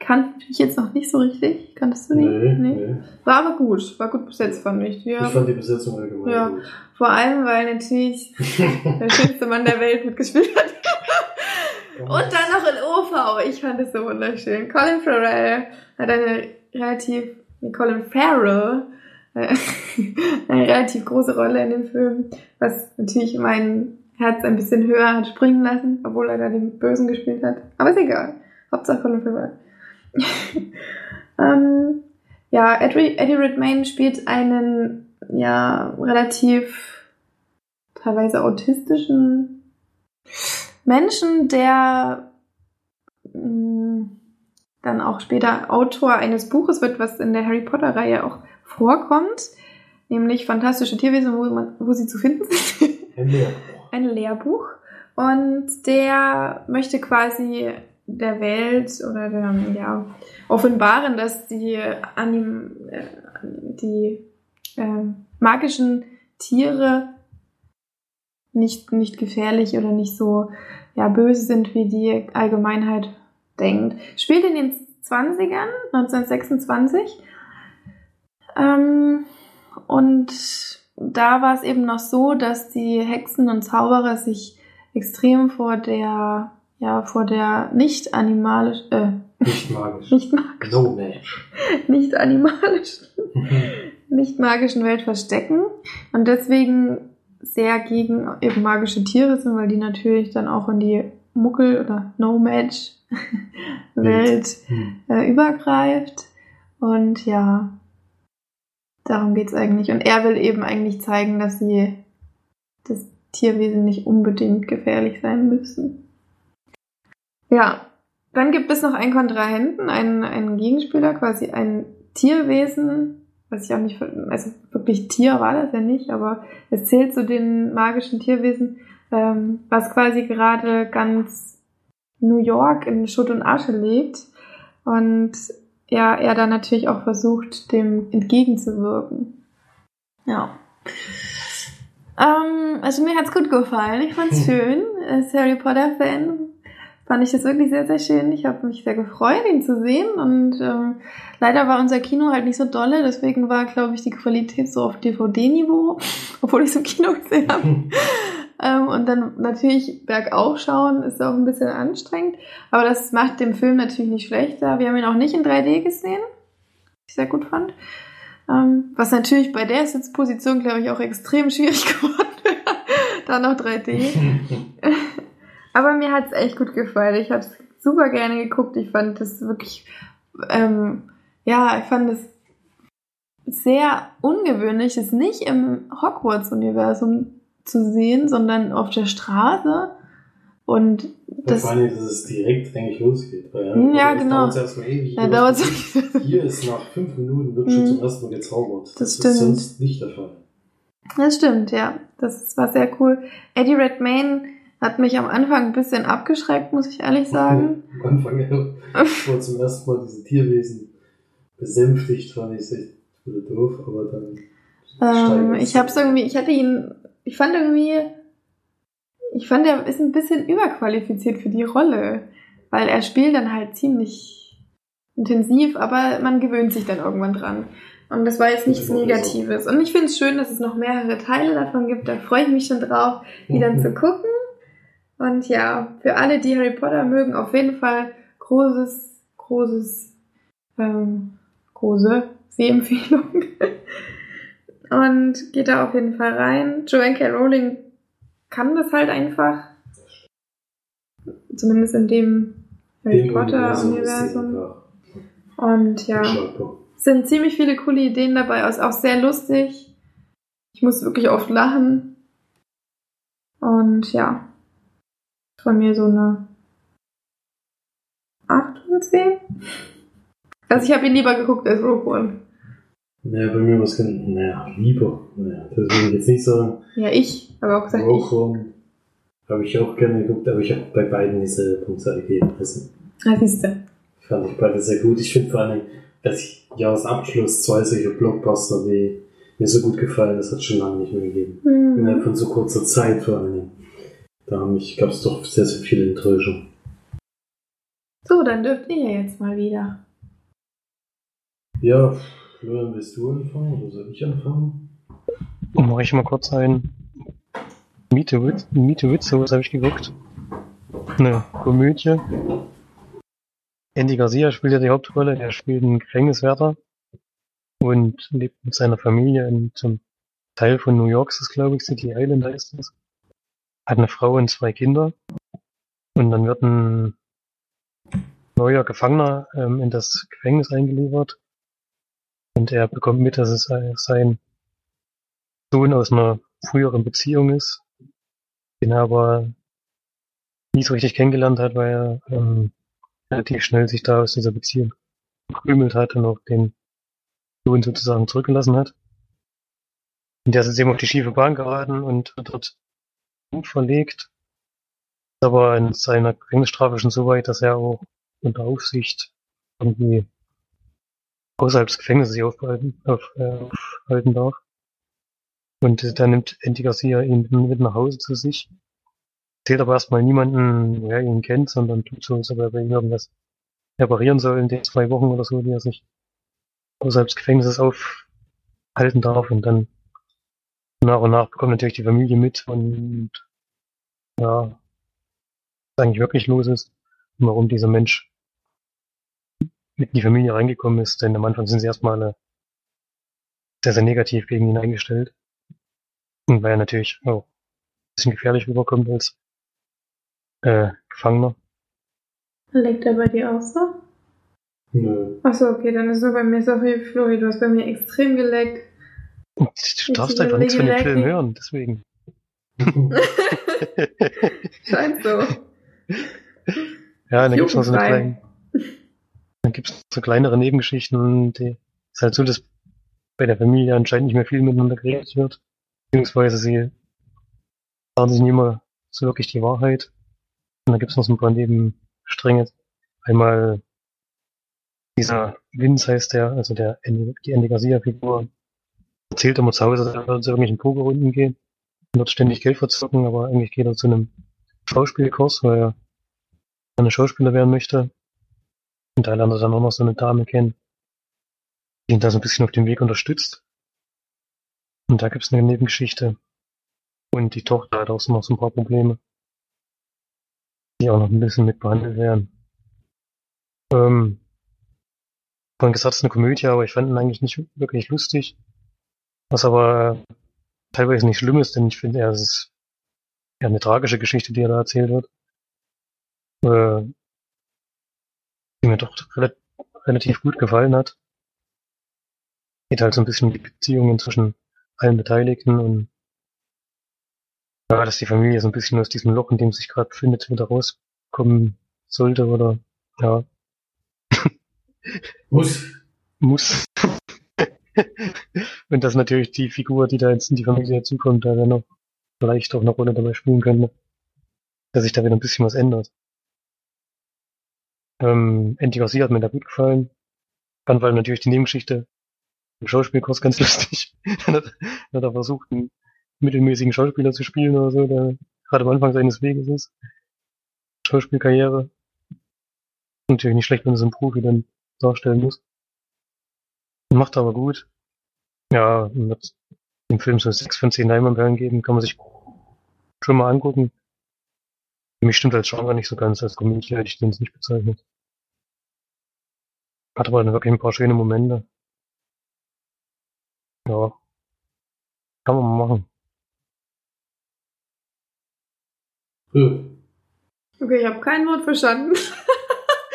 Kannte ich jetzt noch nicht so richtig. Kanntest du die? Nee, nee. War aber gut. War gut besetzt, fand ich. Ja. Ich fand die Besetzung allgemein Ja. gut. Vor allem, weil natürlich (laughs) der schönste Mann der Welt mitgespielt hat. Und dann noch in OV. Ich fand es so wunderschön. Colin Farrell hat eine relativ, nee, Colin Farrell, äh, (laughs) eine relativ große Rolle in dem Film, was natürlich mein Herz ein bisschen höher hat springen lassen, obwohl er da den Bösen gespielt hat. Aber ist egal. Hauptsache Colin Farrell. (laughs) ähm, ja, Eddie, Eddie Redmayne spielt einen, ja, relativ teilweise autistischen Menschen, der mh, dann auch später Autor eines Buches wird, was in der Harry Potter Reihe auch vorkommt, nämlich Fantastische Tierwesen, wo, man, wo sie zu finden sind. (laughs) Ein Lehrbuch. Ein Lehrbuch. Und der möchte quasi der Welt oder der, ja, offenbaren, dass die, Anim, äh, die äh, magischen Tiere nicht, nicht gefährlich oder nicht so ja, böse sind, wie die Allgemeinheit denkt. Spielt in den 20ern, 1926. Ähm, und da war es eben noch so, dass die Hexen und Zauberer sich extrem vor der, ja, vor der nicht animalisch, äh, Nicht magisch. nicht magisch, No (laughs) nicht animalischen, (laughs) nicht magischen Welt verstecken und deswegen sehr gegen eben magische Tiere sind, weil die natürlich dann auch in die Muckel- oder No-Match-Welt (laughs) Hm. äh, übergreift. Und ja, darum geht's eigentlich. Und er will eben eigentlich zeigen, dass sie das Tierwesen nicht unbedingt gefährlich sein müssen. Ja, dann gibt es noch einen Kontrahenten, einen, einen Gegenspieler, quasi ein Tierwesen, was ich auch nicht, also wirklich Tier war das ja nicht, aber es zählt zu den magischen Tierwesen, ähm, was quasi gerade ganz New York in Schutt und Asche lebt und ja, er dann natürlich auch versucht, dem entgegenzuwirken. Ja. Ähm, also mir hat's gut gefallen. Ich fand's (laughs) schön. Als Harry Potter Fan fand ich das wirklich sehr, sehr schön. Ich habe mich sehr gefreut, ihn zu sehen. Und ähm, leider war unser Kino halt nicht so dolle. Deswegen war, glaube ich, die Qualität so auf DVD-Niveau, (laughs) obwohl ich es im Kino gesehen habe. (laughs) ähm, und dann natürlich bergauf schauen ist auch ein bisschen anstrengend. Aber das macht dem Film natürlich nicht schlechter. Wir haben ihn auch nicht in 3D gesehen, was ich sehr gut fand. Ähm, was natürlich bei der Sitzposition, glaube ich, auch extrem schwierig (laughs) geworden wäre. da noch 3D. (laughs) Aber mir hat's echt gut gefallen. Ich habe es super gerne geguckt. Ich fand das wirklich, ähm, ja, ich fand es sehr ungewöhnlich, es nicht im Hogwarts-Universum zu sehen, sondern auf der Straße. Und Das das, vor allem, dass es direkt eigentlich losgeht. Weil, ja, genau. dauert erstmal ewig. ja, dauert so. (laughs) Hier ist nach fünf Minuten wird schon Mhm. zum ersten Mal gezaubert. Das ist stimmt. sonst nicht der Fall. Das stimmt, ja. Das war sehr cool. Eddie Redmayne hat mich am Anfang ein bisschen abgeschreckt, muss ich ehrlich sagen. (laughs) Am Anfang, ja, wo zum ersten Mal diese Tierwesen besänftigt, fand ich es echt wieder doof, aber dann. Ähm, ich hab's irgendwie, ich hatte ihn, ich fand irgendwie, ich fand, er ist ein bisschen überqualifiziert für die Rolle, weil er spielt dann halt ziemlich intensiv, aber man gewöhnt sich dann irgendwann dran. Und das war jetzt nichts Negatives. Und ich finde es schön, dass es noch mehrere Teile davon gibt. Da freue ich mich schon drauf, die dann zu gucken. Und ja, für alle, die Harry Potter mögen, auf jeden Fall großes, großes, ähm, große Sehempfehlung. (laughs) Und geht da auf jeden Fall rein. Joanne K. Rowling kann das halt einfach. Zumindest in dem Harry Dem Potter ist sie Universum. einfach Und ja, sind ziemlich viele coole Ideen dabei, ist auch sehr lustig. Ich muss wirklich oft lachen. Und ja, von mir so eine 8 von 10. Also ich habe ihn lieber geguckt als Rogue One. Naja, bei mir was ganz, naja, lieber. Naja, das will ich jetzt nicht sagen. Ja, ich habe auch gesagt, ich. Rogue One habe ich auch gerne geguckt, aber ich habe bei beiden dieselbe Punktzahl gegeben. Also, Na, siehste. fand ich beide sehr gut. Ich finde vor allem, dass ich Jahresabschluss zwei solche Blockbuster, die mir so gut gefallen, das hat schon lange nicht mehr gegeben. Innerhalb Hm. von so kurzer Zeit vor allem. Da gab es doch sehr, sehr viele Enttäuschungen. So, dann dürft ihr jetzt mal wieder. Ja, Florian, willst du anfangen oder soll ich anfangen? Mache ich mal kurz ein Meet the Witz, Meet habe ich geguckt? Eine Komödie. Andy Garcia spielt ja die Hauptrolle, er spielt einen Gefängniswärter und lebt mit seiner Familie in zum Teil von New York, das glaube ich, City Island heißt das. Hat eine Frau und zwei Kinder. Und dann wird ein neuer Gefangener ähm, in das Gefängnis eingeliefert. Und er bekommt mit, dass es sein Sohn aus einer früheren Beziehung ist, den er aber nie so richtig kennengelernt hat, weil er ähm, relativ schnell sich da aus dieser Beziehung gekrümelt hat und auch den Sohn sozusagen zurückgelassen hat. Und der ist jetzt eben auf die schiefe Bahn geraten und wird dort verlegt. Ist aber in seiner Gefängnisstrafe schon so weit, dass er auch unter Aufsicht irgendwie außerhalb des Gefängnisses sich aufhalten, auf, äh, aufhalten darf. Und dann nimmt Andy Garcia ihn mit nach Hause zu sich. Erzählt aber erstmal niemanden, woher er ihn kennt, sondern tut so, als ob er irgendwas reparieren soll in den zwei Wochen oder so, die er sich außerhalb des Gefängnisses aufhalten darf. Und dann nach und nach bekommt natürlich die Familie mit und ja, was eigentlich wirklich los ist und warum dieser Mensch mit in die Familie reingekommen ist. Denn am Anfang sind sie erstmal sehr, sehr negativ gegen ihn eingestellt. Und weil er natürlich auch ein bisschen gefährlich rüberkommt als äh, Gefangener. Leckt er bei dir auch so? Nö. Achso, okay, dann ist nur bei mir, sorry, Flori, du hast bei mir extrem geleckt. Du darfst einfach nichts von dem. Film hören, deswegen. (laughs) Scheint so. ja, dann gibt's noch so eine kleine, dann gibt's so kleinere Nebengeschichten, die ist halt so, dass bei der Familie anscheinend nicht mehr viel miteinander geredet wird. Beziehungsweise sie sagen sich nicht immer so wirklich die Wahrheit. Und dann gibt's noch so ein paar Nebenstränge. Einmal dieser Vince heißt der, also der die Andy Garcia-Figur, erzählt immer zu Hause, dass er zu irgendwelchen Pokerrunden geht und dort ständig Geld verzocken, aber eigentlich geht er zu einem Schauspielkurs, weil er eine Schauspieler werden möchte. Und da lernt er dann auch noch so eine Dame kennen, die ihn da so ein bisschen auf dem Weg unterstützt. Und da gibt's eine Nebengeschichte. Und die Tochter hat auch noch so ein paar Probleme, die auch noch ein bisschen mit behandelt werden. Ähm, man gesagt, es ist eine Komödie, aber ich fand ihn eigentlich nicht wirklich lustig. Was aber teilweise nicht schlimm ist, denn ich finde, es ist ja eine tragische Geschichte, die er da erzählt wird. Äh, die mir doch re relativ gut gefallen hat. Geht halt so ein bisschen um die Beziehungen zwischen allen Beteiligten und ja, dass die Familie so ein bisschen aus diesem Loch, in dem sie sich gerade befindet, wieder rauskommen sollte oder ja. (laughs) Muss. Muss. (laughs) und dass natürlich die Figur, die da jetzt in die Familie dazukommt, da dann noch vielleicht auch eine Rolle dabei spielen könnte. Dass sich da wieder ein bisschen was ändert. Ähm, Garcia hat mir da gut gefallen. Fand weil natürlich die Nebengeschichte im Schauspielkurs ganz (laughs) lustig. dann hat, hat er versucht, einen mittelmäßigen Schauspieler zu spielen oder so, der gerade am Anfang seines Weges ist. Schauspielkarriere. Natürlich nicht schlecht, wenn es ein Profi dann darstellen muss. Macht aber gut. Ja, wird dem Film so 6 von 10 Leinwandperlen geben, kann man sich schon mal angucken. Für mich stimmt als Genre nicht so ganz, als Community hätte ich den nicht bezeichnet. Hat aber wirklich ein paar schöne Momente. Ja. Kann man mal machen. Okay, ich habe kein Wort verstanden. (laughs)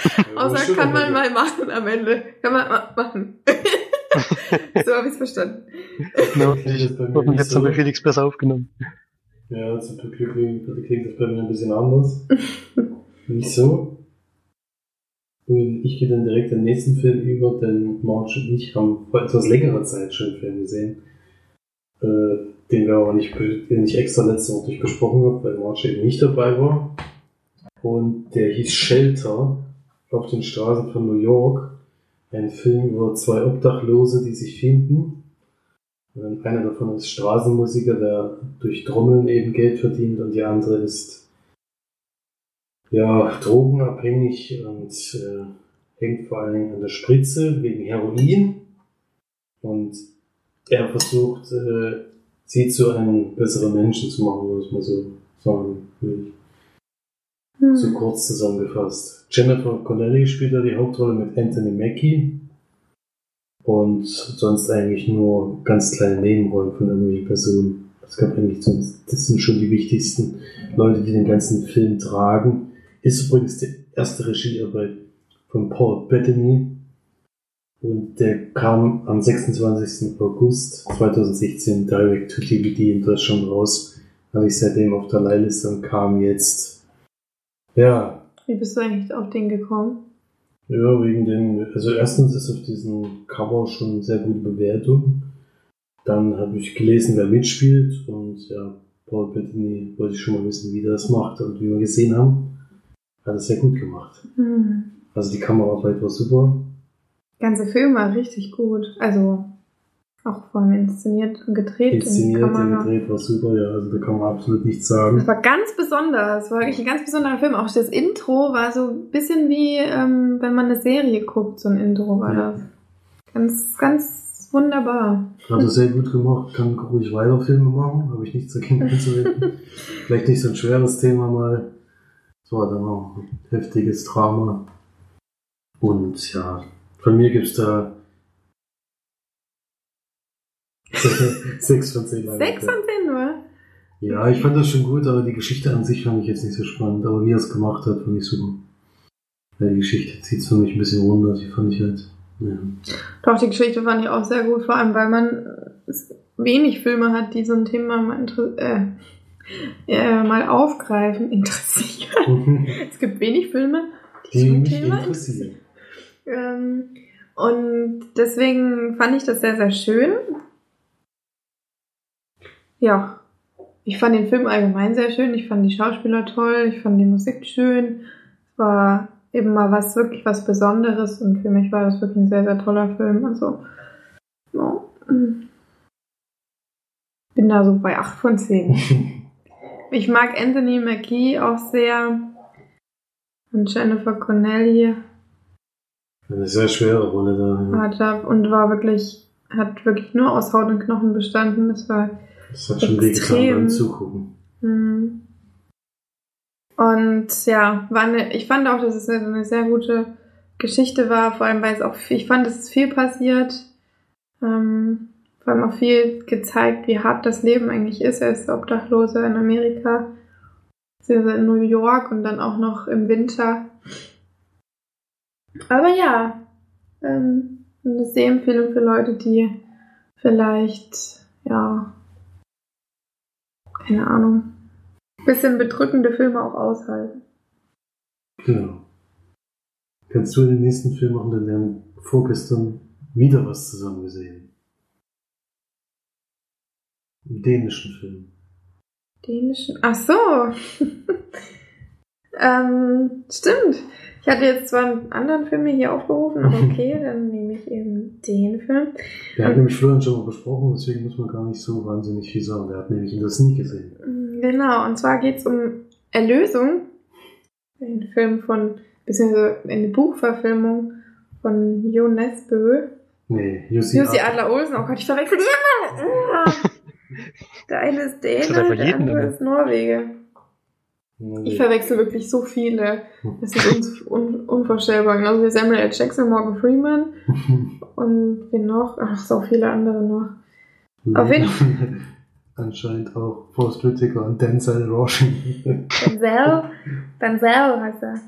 (laughs) Außer kann man mal machen am Ende. Kann man ma machen. (laughs) so habe ich es verstanden. Das ich bei habe jetzt so. bei Felix besser aufgenommen. Ja, zum Glück klingt klingt das bei mir ein bisschen anders. Nicht so. Ich gehe dann direkt den nächsten Film über, denn Marge und ich haben vor etwas längerer Zeit schon einen Film gesehen, äh, den wir aber nicht, den ich extra letzte Woche nicht besprochen habe, weil Marge eben nicht dabei war. Und der hieß Shelter auf den Straßen von New York. Ein Film über zwei Obdachlose, die sich finden. Und einer davon ist Straßenmusiker, der durch Trommeln eben Geld verdient und die andere ist ja drogenabhängig und äh, hängt vor allen Dingen an der Spritze wegen Heroin. Und er versucht, äh, sie zu einem besseren Menschen zu machen, muss man so sagen will. Hm. So kurz zusammengefasst. Jennifer Connelly spielt da die Hauptrolle mit Anthony Mackie. Und sonst eigentlich nur ganz kleine Nebenrollen von irgendwelchen Personen. Das gab eigentlich sonst, das sind schon die wichtigsten Leute, die den ganzen Film tragen. Ist übrigens die erste Regiearbeit von Paul Bettany. Und der kam am 26. August 2016 direct to DVD in Deutschland raus. Habe ich seitdem auf der Leihliste und kam jetzt, ja, Wie bist du eigentlich auf den gekommen? ja, wegen den, also erstens ist auf diesem Cover schon eine sehr gute Bewertung. Dann habe ich gelesen, wer mitspielt und ja, Paul Bettany wollte ich schon mal wissen, wie der das macht und wie wir gesehen haben, hat es sehr gut gemacht. Hm. Also die Kameraarbeit war super. Der ganze Film war richtig gut. Also auch vor allem inszeniert und gedreht. Inszeniert, und gedreht war super, ja, also da kann man absolut nichts sagen. Das war ganz besonders. Es war wirklich ein ganz besonderer Film. Auch das Intro war so ein bisschen wie, ähm, wenn man eine Serie guckt, so ein Intro war Ja. das. Ganz, ganz wunderbar. Hat er sehr gut gemacht, kann ruhig weiter Filme machen, habe ich nichts dagegen einzuwenden. (laughs) Vielleicht nicht so ein schweres Thema mal. Es war dann auch ein heftiges Drama. Und ja, von mir gibt's da (laughs) sechs von zehn. Sechs von zehn nur. Ja, ich fand das schon gut, aber die Geschichte an sich fand ich jetzt nicht so spannend. Aber wie er es gemacht hat, fand ich super. Ja, die Geschichte zieht's für mich ein bisschen runter, die fand ich halt. Ja. Doch, die Geschichte fand ich auch sehr gut, vor allem weil man wenig Filme hat, die so ein Thema mal, äh, äh, mal aufgreifen, (laughs) interessieren. Es gibt wenig Filme, die, die so ein mich Thema interessieren. Ähm, und deswegen fand ich das sehr, sehr schön. Ja, ich fand den Film allgemein sehr schön. Ich fand die Schauspieler toll. Ich fand die Musik schön. Es war eben mal was wirklich was Besonderes und für mich war das wirklich ein sehr, sehr toller Film. Also, ja. Bin da so bei 8 von 10. (laughs) Ich mag Anthony Mackie auch sehr. Und Jennifer Connelly Eine sehr schwere Rolle da. Ja. hat er und war wirklich, hat wirklich nur aus Haut und Knochen bestanden. Das war Das hat schon wehgetan Extrem. beim Zugucken. hm. und ja, war eine, ich fand auch, dass es eine, eine sehr gute Geschichte war, vor allem weil es auch, ich fand, es ist viel passiert. Ähm, vor allem auch viel gezeigt, wie hart das Leben eigentlich ist. Ist Obdachloser in Amerika, beziehungsweise in New York und dann auch noch im Winter. Aber ja, ähm, eine Sehempfehlung für Leute, die vielleicht, ja, keine Ahnung, bisschen bedrückende Filme auch aushalten. Genau. Kannst du den nächsten Film machen, denn wir haben vorgestern wieder was zusammen gesehen. Dänischen Film. Dänischen? Ach so. (laughs) ähm, stimmt. Ich hatte jetzt zwar einen anderen Film hier aufgerufen, aber (laughs) okay, dann nehme ich eben den Film. Der hat nämlich Florian schon mal besprochen, deswegen muss man gar nicht so wahnsinnig viel sagen. Der hat nämlich ihn das nie gesehen. Genau, und zwar geht es um Erlösung. Ein Film von, beziehungsweise eine Buchverfilmung von Jo Nesbø. Nee, Jussi, Jussi Adler Olsen. Oh Gott, ich verwechsel die immer. Der eine ist Däne, der jeden andere ist Norwege. Ich verwechsel wirklich so viele. Das ist uns un unvorstellbar. Genauso wie Samuel L. Jackson, Morgan Freeman (laughs) und wen noch? Ach, so viele andere noch. Auf jeden (laughs) Anscheinend auch Forrest Whitaker und Denzel Washington. Denzel. Denzel heißt er.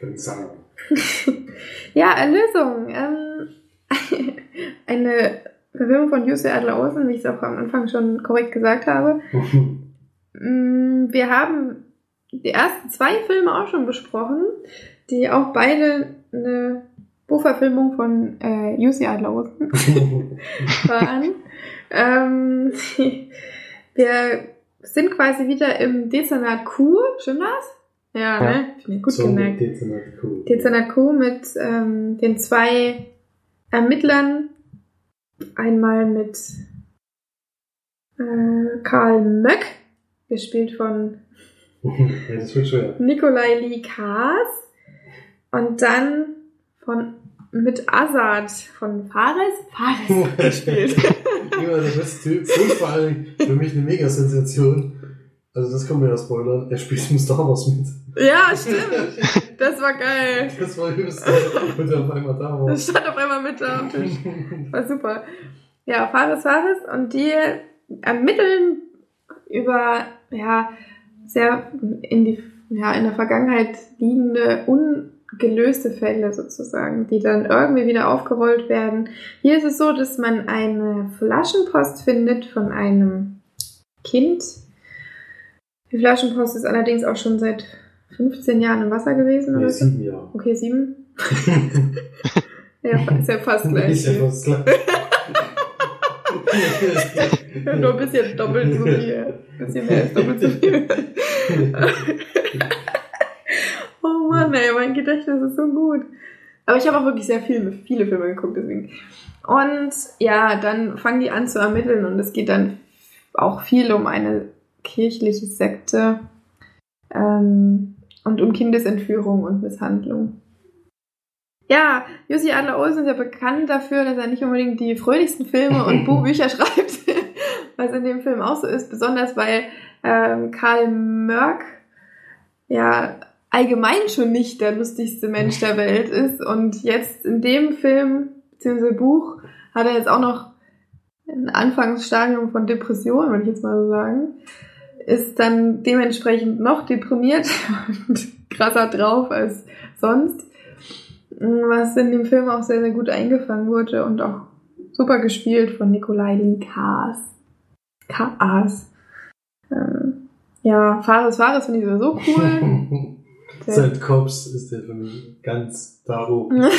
Denzel. (laughs) Ja, Erlösung. Ähm, eine Verfilmung von Jussi Adler Olsen, wie ich es auch am Anfang schon korrekt gesagt habe. (laughs) Mm, Wir haben die ersten zwei Filme auch schon besprochen, die auch beide eine Buchverfilmung von äh, Jussi Adler Olsen (laughs) waren. ähm, (laughs) wir sind quasi wieder im Dezernat Q, stimmt das? Ja, Ja. ne? Ich ja gut so gemerkt. Dezernat cool. Dezernat Q mit ähm, den zwei Ermittlern. Einmal mit äh, Karl Möck, gespielt von. (laughs) Nikolai Lee Kaas. Und dann von mit Azad von Fares. Fares (laughs) gespielt. Immer der beste Typ. Und vor allem für mich eine Mega-Sensation. Also das kann man ja spoilern. Er spielt im Star Wars mit. ja, stimmt. Das war geil. Das war übelst. Und auf einmal da war. Das stand auf einmal mit da am Tisch. War super. Ja, Fares Fares und die ermitteln über ja sehr in die ja in der Vergangenheit liegende ungelöste Fälle sozusagen, die dann irgendwie wieder aufgerollt werden. Hier ist es so, dass man eine Flaschenpost findet von einem Kind. Die Flaschenpost ist allerdings auch schon seit 15 Jahren im Wasser gewesen Nee, oder so. sieben Jahre. Okay, sieben. (laughs) (laughs) Ja, ist ja fast gleich. Ist ja fast klar. (laughs) Nur ein bisschen doppelt so viel. Ein bisschen mehr als doppelt so viel. oh Mann, ey, mein Gedächtnis ist so gut. Aber ich habe auch wirklich sehr viele, viele Filme geguckt, deswegen. Und ja, dann fangen die an zu ermitteln und es geht dann auch viel um eine kirchliche Sekte ähm, und um Kindesentführung und Misshandlung. Ja, Jussi Adler Olsen ist ja bekannt dafür, dass er nicht unbedingt die fröhlichsten Filme und (laughs) Buchbücher schreibt, (laughs) was in dem Film auch so ist, besonders weil ähm, Karl Mörk ja allgemein schon nicht der lustigste Mensch der Welt ist und jetzt in dem Film bzw. Buch hat er jetzt auch noch ein Anfangsstadium von Depression, würde ich jetzt mal so sagen, ist dann dementsprechend noch deprimiert (laughs) und krasser drauf als sonst was in dem Film auch sehr, sehr gut eingefangen wurde und auch super gespielt von Nikolai Lee Kaas. Kaas. Ähm, ja, Fares Fares finde ich sowieso cool. (laughs) Seit Cops ist der für mich ganz da oben. (laughs)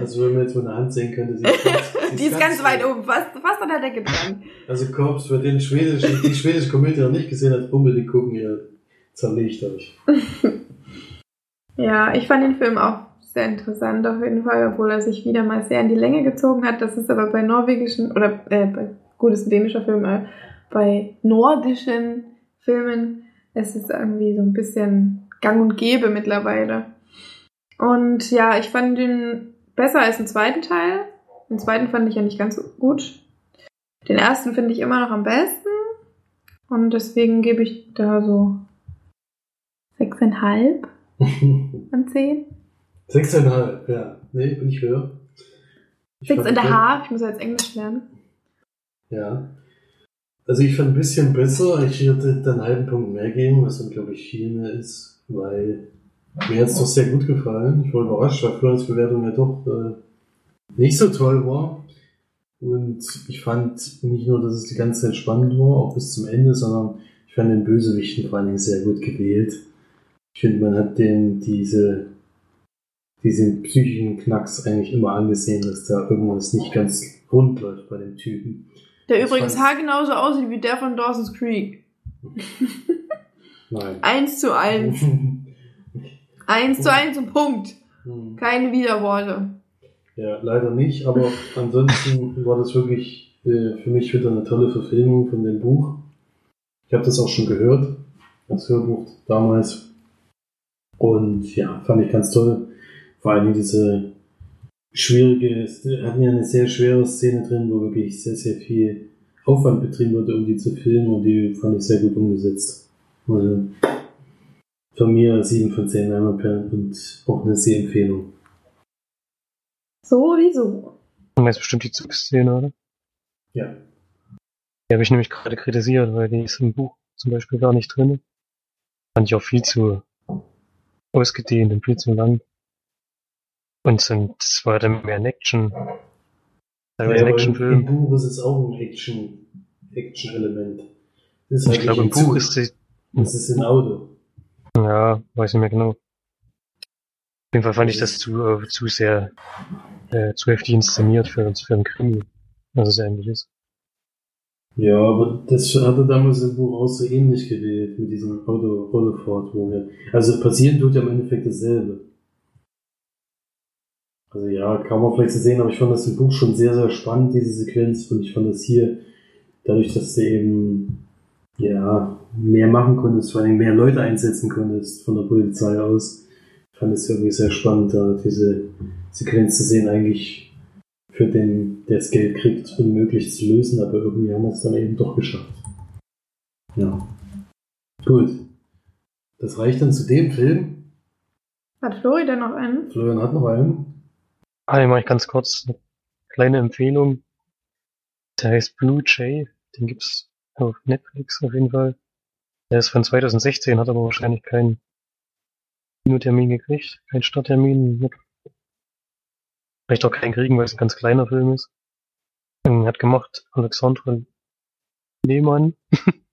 Also wenn man jetzt mal eine Hand sehen könnte, sie ist ganz, (laughs) Die ist ganz weit oben, fast, fast an der Decke dran. Also Cops, für den schwedischen, die schwedische Komödie noch nicht gesehen hat, unbedingt gucken, ihr zerlegt euch. (laughs) Ja, ich fand den Film auch sehr interessant auf jeden Fall, obwohl er sich wieder mal sehr in die Länge gezogen hat. Das ist aber bei norwegischen, oder äh, bei gut, ist ein dänischer Film, äh, bei nordischen Filmen ist es irgendwie so ein bisschen gang und gäbe mittlerweile. Und ja, ich fand den besser als den zweiten Teil. Den zweiten fand ich ja nicht ganz so gut. Den ersten finde ich immer noch am besten. Und deswegen gebe ich da so sechseinhalb (laughs) an zehn. Sechseinhalb, ja. Nee, bin ich höher. Ich Six and a half. Ich muss jetzt Englisch lernen. Ja. Also ich fand ein bisschen besser. Ich würde dann einen halben Punkt mehr geben, was dann glaube ich viel mehr ist, weil mir hat es doch sehr gut gefallen. Ich war überrascht, weil Florians Bewertung ja doch äh, nicht so toll war. Und ich fand nicht nur, dass es die ganze Zeit spannend war, auch bis zum Ende, sondern ich fand den Bösewichten vor allen Dingen sehr gut gewählt. Ich finde, man hat dem diese, diesen psychischen Knacks eigentlich immer angesehen, dass da irgendwas nicht ganz rund läuft bei dem Typen. Der übrigens haargenauso aussieht wie der von Dawson's Creek. (laughs) Nein. Eins zu eins. (laughs) Eins zu eins und Punkt. Hm. Keine Widerworte. Ja, leider nicht, aber ansonsten war das wirklich äh, für mich wieder eine tolle Verfilmung von dem Buch. Ich habe das auch schon gehört, als Hörbuch damals. Und ja, fand ich ganz toll. Vor allem diese schwierige, hatten ja eine sehr schwere Szene drin, wo wirklich sehr, sehr viel Aufwand betrieben wurde, um die zu filmen und die fand ich sehr gut umgesetzt. Also von mir 7 von 10 Leinwandperlen und auch eine Sehempfehlung. Sowieso. Du meinst bestimmt die Zugszene, oder? Ja. Die habe ich nämlich gerade kritisiert, weil die ist im Buch zum Beispiel gar nicht drin. Fand ich auch viel zu ausgedehnt und viel zu lang. Und so, das war dann mehr ein Action. Ja, ein aber im, Actionfilm. Buch ist es auch ein Action, Action-Element. Ist Ich halt glaube, im Buch ist die, Ist ein Auto. ja, weiß nicht mehr genau. Auf jeden Fall fand ich das zu, äh, zu sehr, äh, zu heftig inszeniert für, für einen Krimi. Also es ähnlich ist. Ja, aber das hat er damals im Buch auch so ähnlich gewählt, mit diesem Auto, Autofahrt, wo wir, also passieren tut ja im Endeffekt dasselbe. Also ja, kann man vielleicht so sehen, aber ich fand das im Buch schon sehr, sehr spannend, diese Sequenz, und ich fand das hier, dadurch, dass du eben, ja, mehr machen konntest, vor allem mehr Leute einsetzen konntest von der Polizei aus, fand es irgendwie sehr spannend, da diese Sequenz zu sehen, eigentlich für den, der das Geld kriegt, unmöglich zu lösen, aber irgendwie haben wir es dann eben doch geschafft. Ja. Gut. Das reicht dann zu dem Film. Hat Flori denn noch einen? Florian hat noch einen. Ah, den mache ich ganz kurz eine kleine Empfehlung. Der heißt Blue Jay. Den gibt's auf Netflix auf jeden Fall. Der ist von 2016, hat aber wahrscheinlich keinen Kinotermin gekriegt, keinen Starttermin. Vielleicht auch keinen kriegen, weil es ein ganz kleiner Film ist. Ähm, Hat gemacht Alexandre Lehmann. (laughs)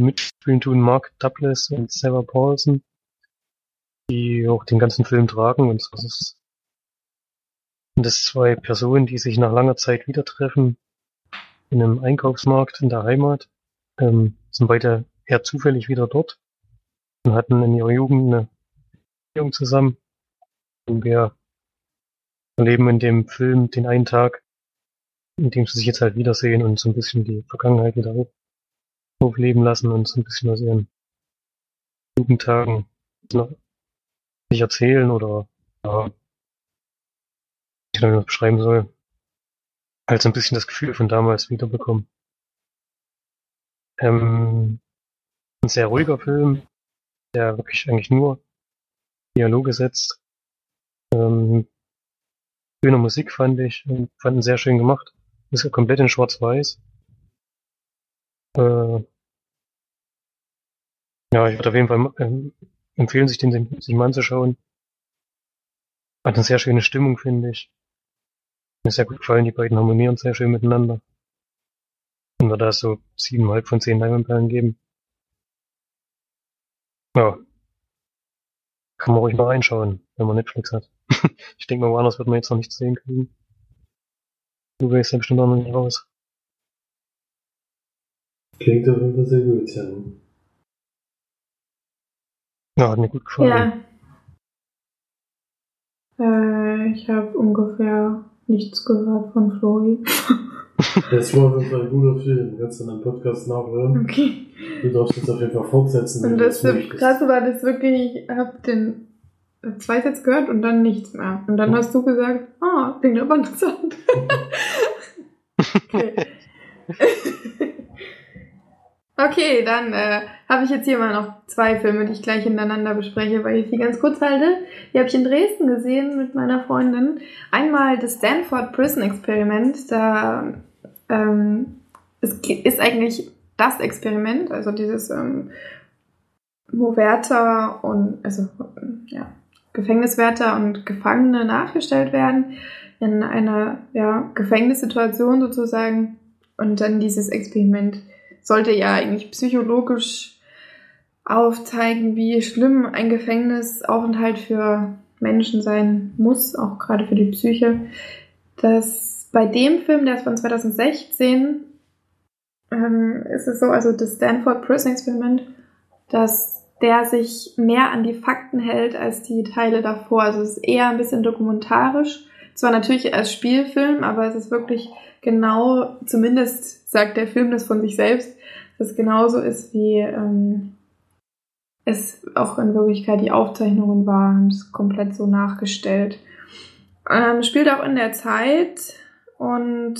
Mitspielen tun Mark Douglas und Sarah Paulson, die auch den ganzen Film tragen und das ist sind das zwei Personen, die sich nach langer Zeit wieder treffen in einem Einkaufsmarkt in der Heimat. Ähm, sind beide eher zufällig wieder dort und hatten in ihrer Jugend eine Beziehung zusammen. Und wir erleben in dem Film den einen Tag, in dem sie sich jetzt halt wiedersehen und so ein bisschen die Vergangenheit wieder auf- aufleben lassen und so ein bisschen aus ihren Jugendtagen sich erzählen oder ja, ich weiß nicht, wie man das beschreiben soll, halt so ein bisschen das Gefühl von damals wiederbekommen. Ähm, ein sehr ruhiger Film, der wirklich eigentlich nur Dialoge setzt. Ähm, schöne Musik fand ich, fand ihn sehr schön gemacht. Ist ja komplett in Schwarz-Weiß. Äh, ja, ich würde auf jeden Fall ähm, empfehlen, sich den sich mal anzuschauen. Hat eine sehr schöne Stimmung, finde ich. Mir sehr gut gefallen, die beiden harmonieren sehr schön miteinander. Wir da so siebeneinhalb von zehn Leinwandperlen geben. Ja. Kann man ruhig mal reinschauen, wenn man Netflix hat. (laughs) ich denke mal, woanders wird man jetzt noch nichts sehen können. Du gehst ja bestimmt auch noch nicht raus. Klingt auf jeden Fall sehr gut, ja. Ja, hat mir gut gefallen. Ja. Äh, ich habe ungefähr nichts gehört von Flori. (laughs) Das war Fall ein guter Film. Kannst du in einem Podcast nachhören. Okay. Du darfst es auf jeden Fall fortsetzen. Und du das. Krasse war das wirklich, ich habe den zwei Sätze gehört und dann nichts mehr. Und dann hast du gesagt, ah, klingt aber interessant. okay. (laughs) Okay, dann äh, habe ich jetzt hier mal noch zwei Filme, die ich gleich hintereinander bespreche, weil ich die ganz kurz halte. Die habe ich in Dresden gesehen mit meiner Freundin. Einmal das Stanford Prison Experiment. Da ähm, es ist eigentlich das Experiment, also dieses ähm, wo Wärter und also ja, Gefängniswärter und Gefangene nachgestellt werden in einer ja, Gefängnissituation sozusagen und dann dieses Experiment sollte ja eigentlich psychologisch aufzeigen, wie schlimm ein Gefängnisaufenthalt für Menschen sein muss, auch gerade für die Psyche. Das bei dem Film, der ist von 2016, ähm, ist es so, also das Stanford Prison Experiment, dass der sich mehr an die Fakten hält als die Teile davor. Also es ist eher ein bisschen dokumentarisch. Zwar natürlich als Spielfilm, aber es ist wirklich genau, zumindest sagt der Film das von sich selbst, dass es genauso ist, wie ähm, es auch in Wirklichkeit die Aufzeichnungen waren, haben es komplett so nachgestellt. Ähm, spielt auch in der Zeit und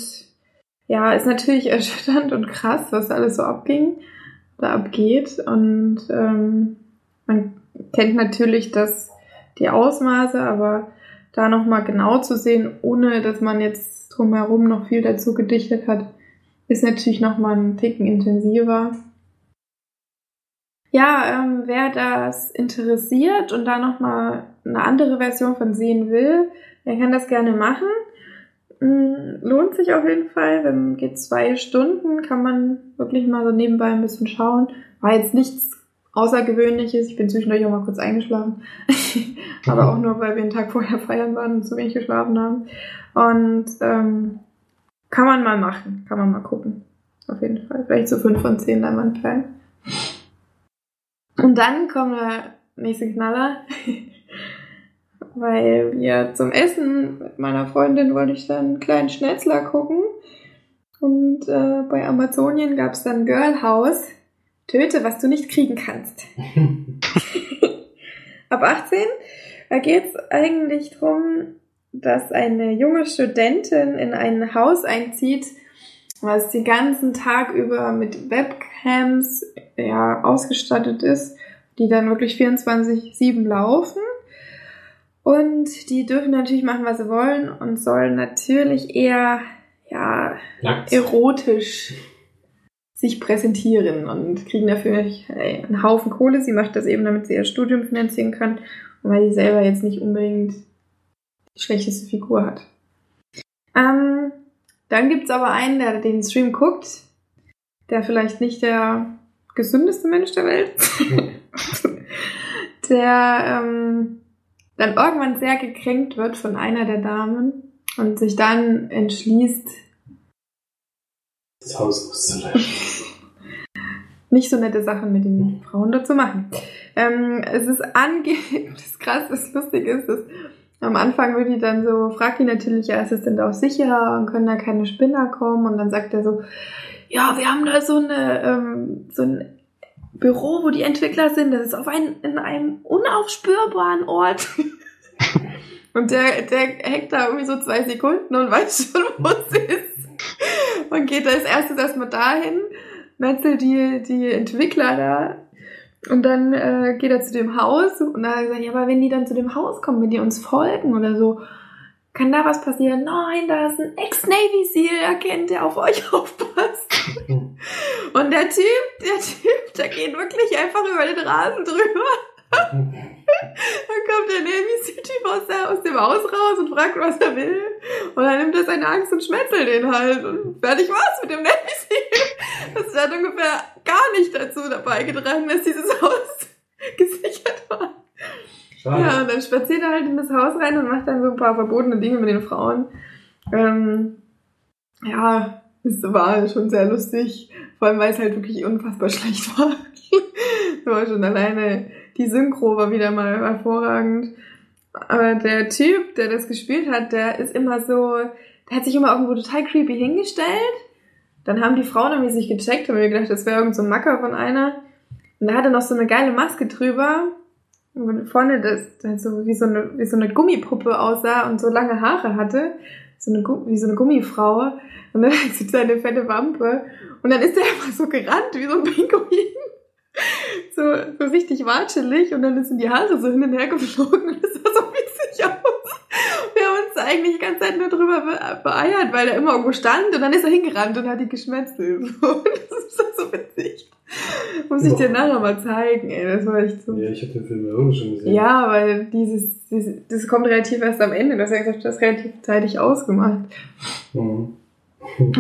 ja, ist natürlich (laughs) erschütternd und krass, was alles so abging oder abgeht. Und ähm, man kennt natürlich das, die Ausmaße, aber da nochmal genau zu sehen, ohne dass man jetzt drumherum noch viel dazu gedichtet hat, ist natürlich nochmal ein Ticken intensiver. Ja, ähm, wer das interessiert und da nochmal eine andere Version von sehen will, der kann das gerne machen. Mm, lohnt sich auf jeden Fall. Wenn geht zwei Stunden, kann man wirklich mal so nebenbei ein bisschen schauen. War jetzt nichts Außergewöhnliches. Ich bin zwischendurch auch mal kurz eingeschlafen. (laughs) Aber auch (laughs) nur, weil wir einen Tag vorher feiern waren und zu wenig geschlafen haben. Und ähm, kann man mal machen. Kann man mal gucken. Auf jeden Fall. Vielleicht so fünf von zehn Leinwandperlen. Und dann kommt der nächste Knaller. (laughs) weil wir zum Essen mit meiner Freundin wollte ich dann einen kleinen Schnetzler gucken. Und äh, bei Amazonien gab es dann Girl House. Töte, was du nicht kriegen kannst. (laughs) Ab 18. Da geht es eigentlich darum, dass eine junge Studentin in ein Haus einzieht, was den ganzen Tag über mit Webcams ja, ausgestattet ist, die dann wirklich 24-7 laufen. Und die dürfen natürlich machen, was sie wollen und sollen natürlich eher ja, Nackt. erotisch sich präsentieren und kriegen dafür einen Haufen Kohle. Sie macht das eben, damit sie ihr Studium finanzieren kann und weil sie selber jetzt nicht unbedingt die schlechteste Figur hat. Ähm, dann gibt's aber einen, der den Stream guckt, der vielleicht nicht der gesündeste Mensch der Welt, (laughs) der ähm, dann irgendwann sehr gekränkt wird von einer der Damen und sich dann entschließt, das Haus auszulöschen. Nicht so nette Sachen mit den Frauen dort zu machen. Ähm, es ist angeblich, (laughs) das krass, das lustig ist, dass am Anfang wird die dann so, fragt die natürlich, ja, ist es denn da auch sicher und können da keine Spinner kommen? Und dann sagt er so, ja, wir haben da so eine, ähm, so ein Büro, wo die Entwickler sind, das ist auf ein, in einem unaufspürbaren Ort. (laughs) (laughs) und der, der hängt da irgendwie so zwei Sekunden und weiß schon, wo es (laughs) ist. Und geht als erstes erstmal dahin, metzelt die, die Entwickler da. Und dann äh, geht er zu dem Haus und er gesagt, ja, aber wenn die dann zu dem Haus kommen, wenn die uns folgen oder so, kann da was passieren? Nein, da ist ein Ex-Navy SEAL erkennt, der auf euch (laughs) aufpasst. Und der Typ, der Typ, der geht wirklich einfach über den Rasen drüber. Dann kommt der Navy SEAL-Typ aus, aus dem Haus raus und fragt, was er will. Und dann nimmt er seine Angst und schmetzelt den halt. Und fertig war's mit dem Navy SEAL. Das hat ungefähr gar nicht dazu dabei getragen, dass dieses Haus (laughs) gesichert war. Schade. Ja, und dann spaziert er halt in das Haus rein und macht dann so ein paar verbotene Dinge mit den Frauen. Ähm, ja, es war schon sehr lustig. Vor allem, weil es halt wirklich unfassbar (laughs) schlecht war. (laughs) war schon alleine, die Synchro war wieder mal hervorragend. Aber der Typ, der das gespielt hat, der ist immer so, der hat sich immer irgendwo total creepy hingestellt. Dann haben die Frauen irgendwie sich gecheckt, haben mir gedacht, das wäre irgend so ein Macker von einer. Und da hat er noch so eine geile Maske drüber und vorne das, das so wie so eine wie so eine Gummipuppe aussah und so lange Haare hatte, so eine, wie so eine Gummifrau. Und dann (laughs) hat sie seine fette Wampe. Und dann ist er einfach so gerannt, wie so ein Pinguin. (laughs) So, so richtig watschelig. Und dann sind die Haare so hin und her geflogen. Und das sah so witzig aus. Wir haben uns eigentlich die ganze Zeit nur drüber be beeiert, weil er immer irgendwo stand. Und dann ist er hingerannt und hat die geschmetzelt. (laughs) So, das ist so witzig. Muss ich dir nachher mal zeigen, ey. Das war echt so. Ja, ich habe den Film ja auch schon gesehen. Ja, weil dieses, dieses, das kommt relativ erst am Ende. Du hast ja gesagt, du hast relativ zeitig ausgemacht. Mhm.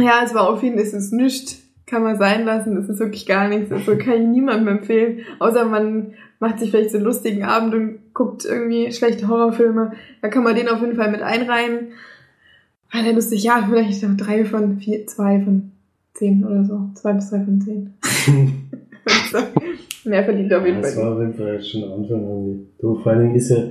Ja, es war auf jeden Fall, es ist nichts. Kann man sein lassen, es ist wirklich gar nichts. Also kann ich niemandem empfehlen. Außer man macht sich vielleicht so einen lustigen Abend und guckt irgendwie schlechte Horrorfilme. Da kann man den auf jeden Fall mit einreihen. Weil er lustig, ja, vielleicht so drei von vier, zwei von zehn oder so. Zwei bis drei von zehn. (laughs) (laughs) Mehr verdient er auf jeden das Fall. war auf jeden Fall schon am Anfang irgendwie doof. Vor allen Dingen ist ja,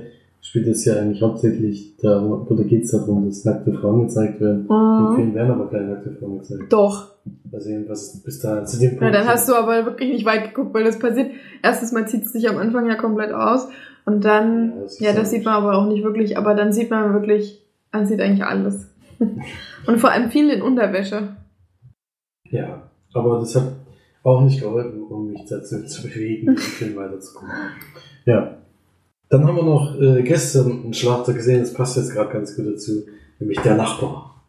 spielt es ja eigentlich hauptsächlich darum, oder geht es darum, dass nackte Frauen gezeigt werden. Im Mhm. Film werden aber keine nackte Frauen gezeigt. Doch. Also jedenfalls bis da zu dem Ja, Punkt. dann hast du aber wirklich nicht weit geguckt, weil das passiert. Erstens mal zieht es sich am Anfang ja komplett aus und dann, Ja, das ja, das ja- sieht man aber auch nicht wirklich, aber dann sieht man wirklich, man sieht eigentlich alles. (laughs) und vor allem viel in Unterwäsche. Ja, aber das hat auch nicht geholfen, um mich dazu zu bewegen, den Film weiterzugucken. Ja. Dann haben wir noch äh, gestern einen Schlachter gesehen, das passt jetzt gerade ganz gut dazu, nämlich der Nachbar.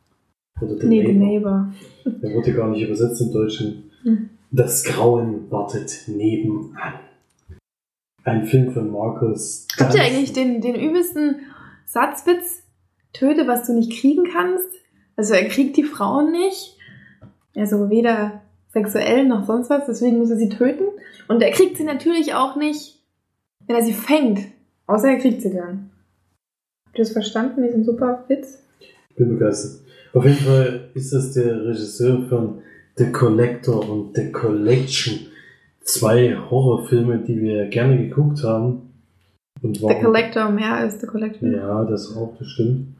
Oder der Nee, the Neighbor. neighbor. Der wurde gar nicht übersetzt im Deutschen. Hm. Das Grauen wartet nebenan. Ein Film von Markus. Habt ihr eigentlich den, den übelsten Satzwitz? Töte, was du nicht kriegen kannst? Also er kriegt die Frauen nicht. Also weder sexuell noch sonst was, deswegen muss er sie töten. Und er kriegt sie natürlich auch nicht, wenn er sie fängt. Außer er kriegt sie dann. Habt ihr das verstanden, diesen super Witz? Ich bin begeistert. Auf jeden Fall ist das der Regisseur von The Collector und The Collection. Zwei Horrorfilme, die wir gerne geguckt haben. Und The Collector mehr als The Collector. Ja, das auch, das stimmt.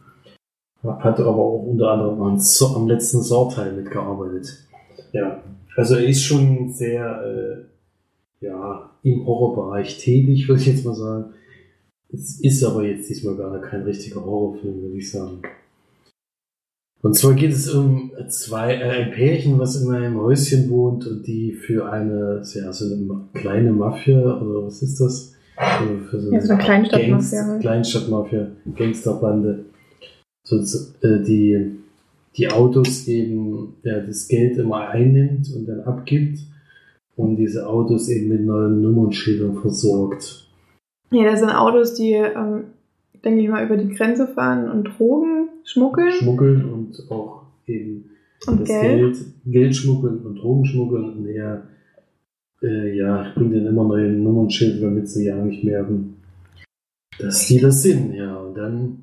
Hat aber auch unter anderem am, so am letzten Saw-Teil mitgearbeitet. Ja, also er ist schon sehr äh, ja, im Horrorbereich tätig, würde ich jetzt mal sagen. Es ist aber jetzt diesmal gar kein richtiger Horrorfilm, würde ich sagen. Und zwar geht es um zwei, äh, ein Pärchen, was in einem Häuschen wohnt und die für eine, ja, so eine kleine Mafia, oder was ist das? Für, für so Ja, so eine Kleinstadtmafia Gangs- halt. Kleinstadtmafia, Gangsterbande. So, so, äh, die, die Autos eben, ja, das Geld immer einnimmt und dann abgibt und diese Autos eben mit neuen Nummernschildern versorgt. Ja, das sind Autos, die, ähm, denke ich mal, über die Grenze fahren und Drogen schmuggeln Schmuggeln und auch eben und das Geld. Geld, Geld schmuggeln und Drogen schmuggeln und er äh, ja, bringt dann immer neue Nummernschilder, damit sie ja nicht merken, dass die das sind, ja. Und dann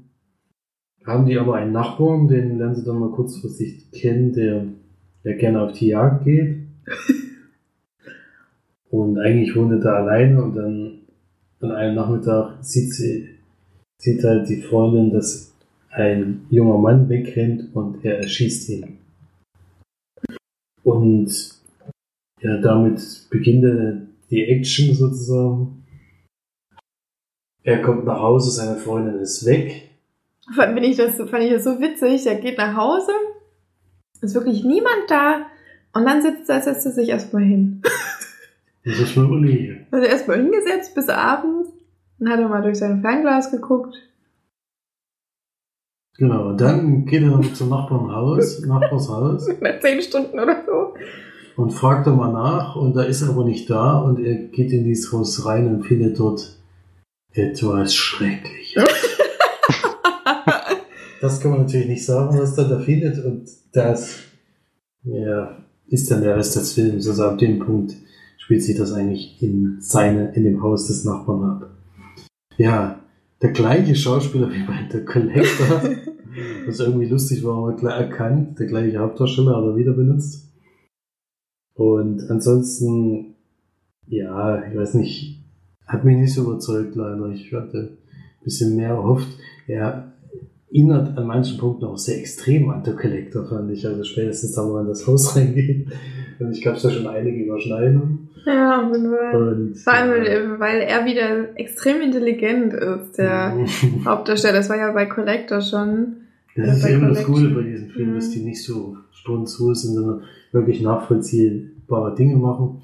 haben die aber einen Nachbarn, den lernen sie dann mal kurzfristig kennen, der, der gerne auf die Jagd geht. (laughs) Und eigentlich wohnt er da alleine und dann an einem Nachmittag sieht sie, sieht halt die Freundin, dass ein junger Mann wegrennt und er erschießt ihn. Und ja, damit beginnt die Action sozusagen. Er kommt nach Hause, seine Freundin ist weg. Fand, ich das, fand ich das so witzig. Er geht nach Hause, ist wirklich niemand da und dann sitzt er, setzt er sich erstmal hin. (laughs) Das ist schon Uli. Also erstmal hingesetzt bis abends. Dann hat er mal durch sein Fernglas geguckt. Genau, und dann geht er zum Nachbarnhaus, (laughs) Nachbarshaus Nach zehn Stunden oder so. und fragt da mal nach und da ist er aber nicht da und er geht in dieses Haus rein und findet dort etwas Schreckliches. (laughs) Das kann man natürlich nicht sagen, was da da findet und das ja, ist dann der Rest des Films. Also ab dem Punkt spielt sich das eigentlich in seine, in dem Haus des Nachbarn ab. Ja, der gleiche Schauspieler wie bei The Collector, (laughs) was irgendwie lustig war, aber klar erkannt, der gleiche Hauptdarsteller hat er wieder benutzt. Und ansonsten, ja, ich weiß nicht, hat mich nicht so überzeugt leider. Ich hatte ein bisschen mehr erhofft. Er erinnert an manchen Punkten auch sehr extrem an The Collector, fand ich. Also spätestens da, wo man in das Haus (laughs) reingeht. Und ich gab es da schon einige Überschneidungen. Ja, auf jeden Fall. Und, Vor allem, ja. äh, weil er wieder extrem intelligent ist, der (laughs) Hauptdarsteller. Das war ja bei Collector schon. Das ist bei ja immer das Collection. Coole bei diesen Filmen, dass die nicht so strunzlos sind, sondern wirklich nachvollziehbare Dinge machen.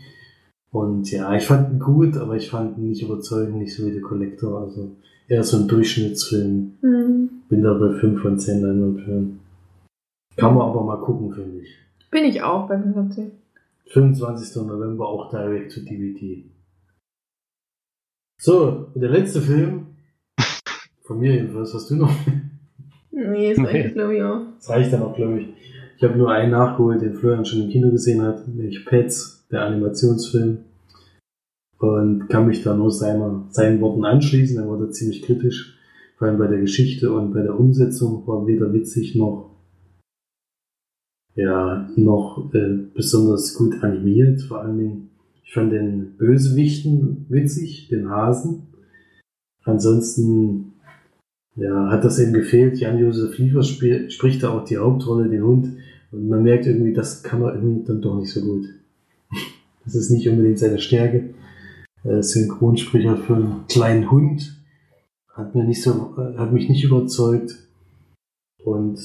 Und ja, ich fand ihn gut, aber ich fand ihn nicht überzeugend, nicht so wie der Collector. Also eher so ein Durchschnittsfilm. Mhm. Bin da bei 5 von 10 Leinwandperlen. Kann man aber mal gucken, finde ich. Bin ich auch bei 15. 25. November auch direct to DVD. So, und der letzte Film. Von mir jedenfalls, hast du noch? Nee, ist Nee. eigentlich, glaube ich, auch. Das reicht dann auch, glaube ich. Ich habe nur einen nachgeholt, den Florian schon im Kino gesehen hat, nämlich Pets, der Animationsfilm. Und kann mich da nur seiner, seinen Worten anschließen. Er war da ziemlich kritisch. Vor allem bei der Geschichte und bei der Umsetzung war weder witzig noch, ja, noch äh, besonders gut animiert. Vor allen Dingen, ich fand den Bösewichten witzig, den Hasen. Ansonsten ja, hat das eben gefehlt. Jan-Josef Liefer spricht da auch die Hauptrolle, den Hund. Und man merkt irgendwie, das kann er irgendwie dann doch nicht so gut. (laughs) Das ist nicht unbedingt seine Stärke. Äh, Synchronsprecher für einen kleinen Hund hat mir nicht so, äh, hat mich nicht überzeugt. Und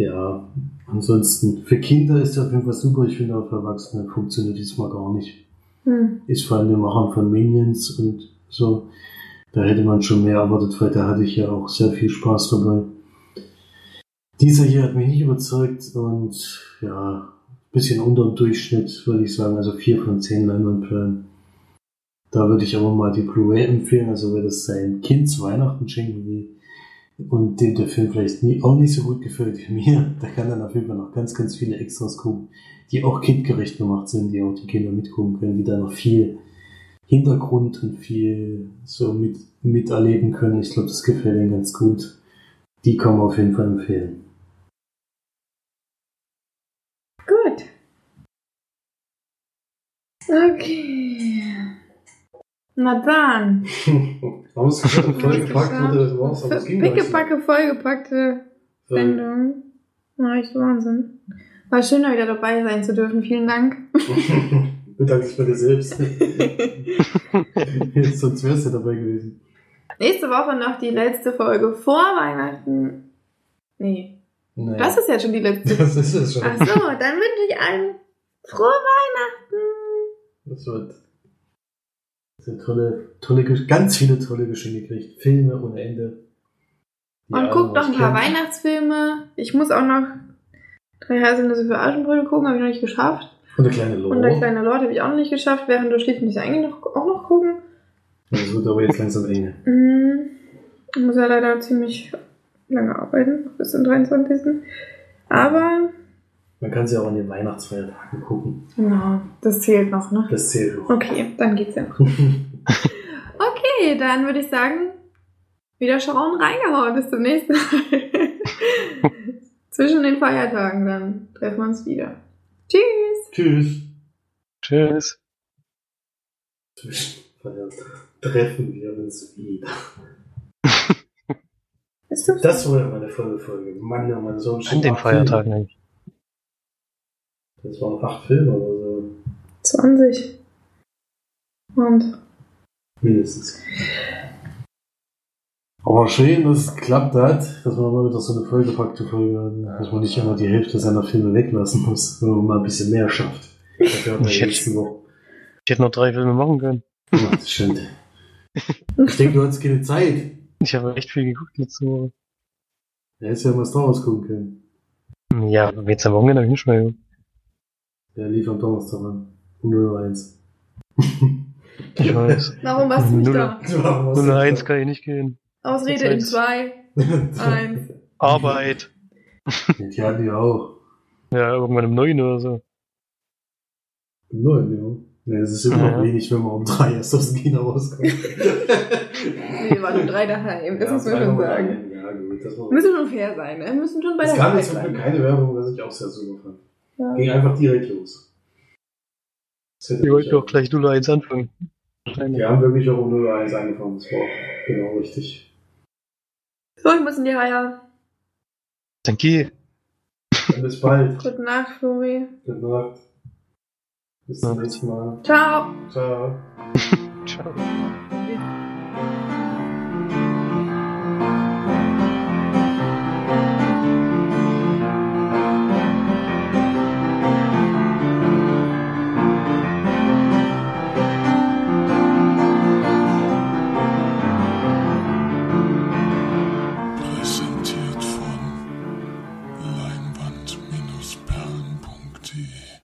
ja, ansonsten für Kinder ist er auf jeden Fall super. Ich finde auch für Erwachsene funktioniert diesmal gar nicht Hm. ist vor allem der Machern von Minions und so. Da hätte man schon mehr erwartet, weil da hatte ich ja auch sehr viel Spaß dabei. Dieser hier hat mich nicht überzeugt und ja, bisschen unter dem Durchschnitt, würde ich sagen, also vier von zehn Leinwandperlen. Da würde ich aber mal die Blu-ray empfehlen, also wer das sein Kind zu Weihnachten schenken will und dem der Film vielleicht nie, auch nicht so gut gefällt wie mir, (laughs) da kann dann auf jeden Fall noch ganz, ganz viele Extras gucken, die auch kindgerecht gemacht sind, die auch die Kinder mitgucken können, die da noch viel Hintergrund und viel so mit, miterleben können. Ich glaube, das gefällt ihnen ganz gut. Die kann man auf jeden Fall empfehlen. Gut. Okay. Na dann. (laughs) Haben es vollgepackt das war's, aber es ging. Pickepacke, vollgepackte Sendung. Na, echt Wahnsinn. War schön, da wieder dabei sein zu dürfen. Vielen Dank. Bedanke dich bei dir selbst. (laughs) Sonst wärst du dabei gewesen. Nächste Woche noch die letzte Folge vor Weihnachten. Nee, Naja. das ist jetzt schon die letzte. das ist es schon. Ach so, dann wünsche ich allen frohe Weihnachten. Das wird so tolle, tolle, ganz viele tolle Geschenke gekriegt. Filme ohne Ende. Die Und guckt noch ein paar. Weihnachtsfilme. Ich muss auch noch drei Haselnüsse für Aschenbrödel gucken, habe ich noch nicht geschafft. Und der kleine Lore. Und der kleine Lord habe ich auch noch nicht geschafft. Während du schläfst, muss ich eigentlich noch, auch noch gucken. Das wird aber jetzt langsam eng. Mhm. Ich muss ja leider ziemlich lange arbeiten, bis zum 23. Aber, Man kann sie auch an den Weihnachtsfeiertagen gucken. genau, das zählt noch, ne? Das zählt noch. Okay, dann geht's ja noch. (laughs) Okay, dann würde ich sagen, wieder schauen, reingehauen. Bis zum nächsten Mal. (laughs) Zwischen den Feiertagen dann treffen wir uns wieder. Tschüss. Tschüss. Tschüss. Zwischen Feiertagen treffen wir uns wieder. (laughs) Das war ja meine volle Folge. Mann, oh Mann, so ein An den Feiertagen eigentlich. Das waren acht Filme oder so. 20. Und Mindestens. Aber schön, dass es geklappt hat, dass man mal wieder so eine vollgepackte Folge hat, dass man nicht immer die Hälfte seiner Filme weglassen muss, wenn man mal ein bisschen mehr schafft. Ich die hätte-. Ich hätte noch drei Filme machen können. Ja, das stimmt. Ich denke, du hattest keine Zeit. Ich habe echt viel geguckt letzte Woche. Du hättest ja mal Star Wars gucken können. Ja, jetzt am Wochenende habe ich nicht mehr geguckt. Der lief am Donnerstag an. Um 0.01 Ich weiß. (laughs) warum warst du nicht Null. da? (laughs) Uhr. 01 kann ich nicht gehen. Ausrede in zwei, (laughs) eins. Arbeit. Die hatten die auch. Ja, irgendwann um 9 oder so. Um 9, ja. Nee, es ist immer noch Ja. wenig, wenn man um 3 erst aus dem Kino rauskommt. Nee, wir waren um drei daheim, das Ja, müssen wir schon sagen. Ja, gut, das war. Müssen schon fair sein, ne? Wir müssen schon bei Es der gab Wahrheit jetzt zum Glück bleiben. keine Werbung, was ich auch sehr super fand. Ja. Ging einfach direkt los. Wir wollten doch gleich 0-1 anfangen. Wir haben wirklich auch 0-1 angefangen, das war genau richtig. So, ich muss in die Haie. Danke. Dann bis bald. (laughs) Gute Nacht, Flori. Gute Nacht. Bis zum nächsten Mal. Ciao. Ciao. (laughs) Ciao.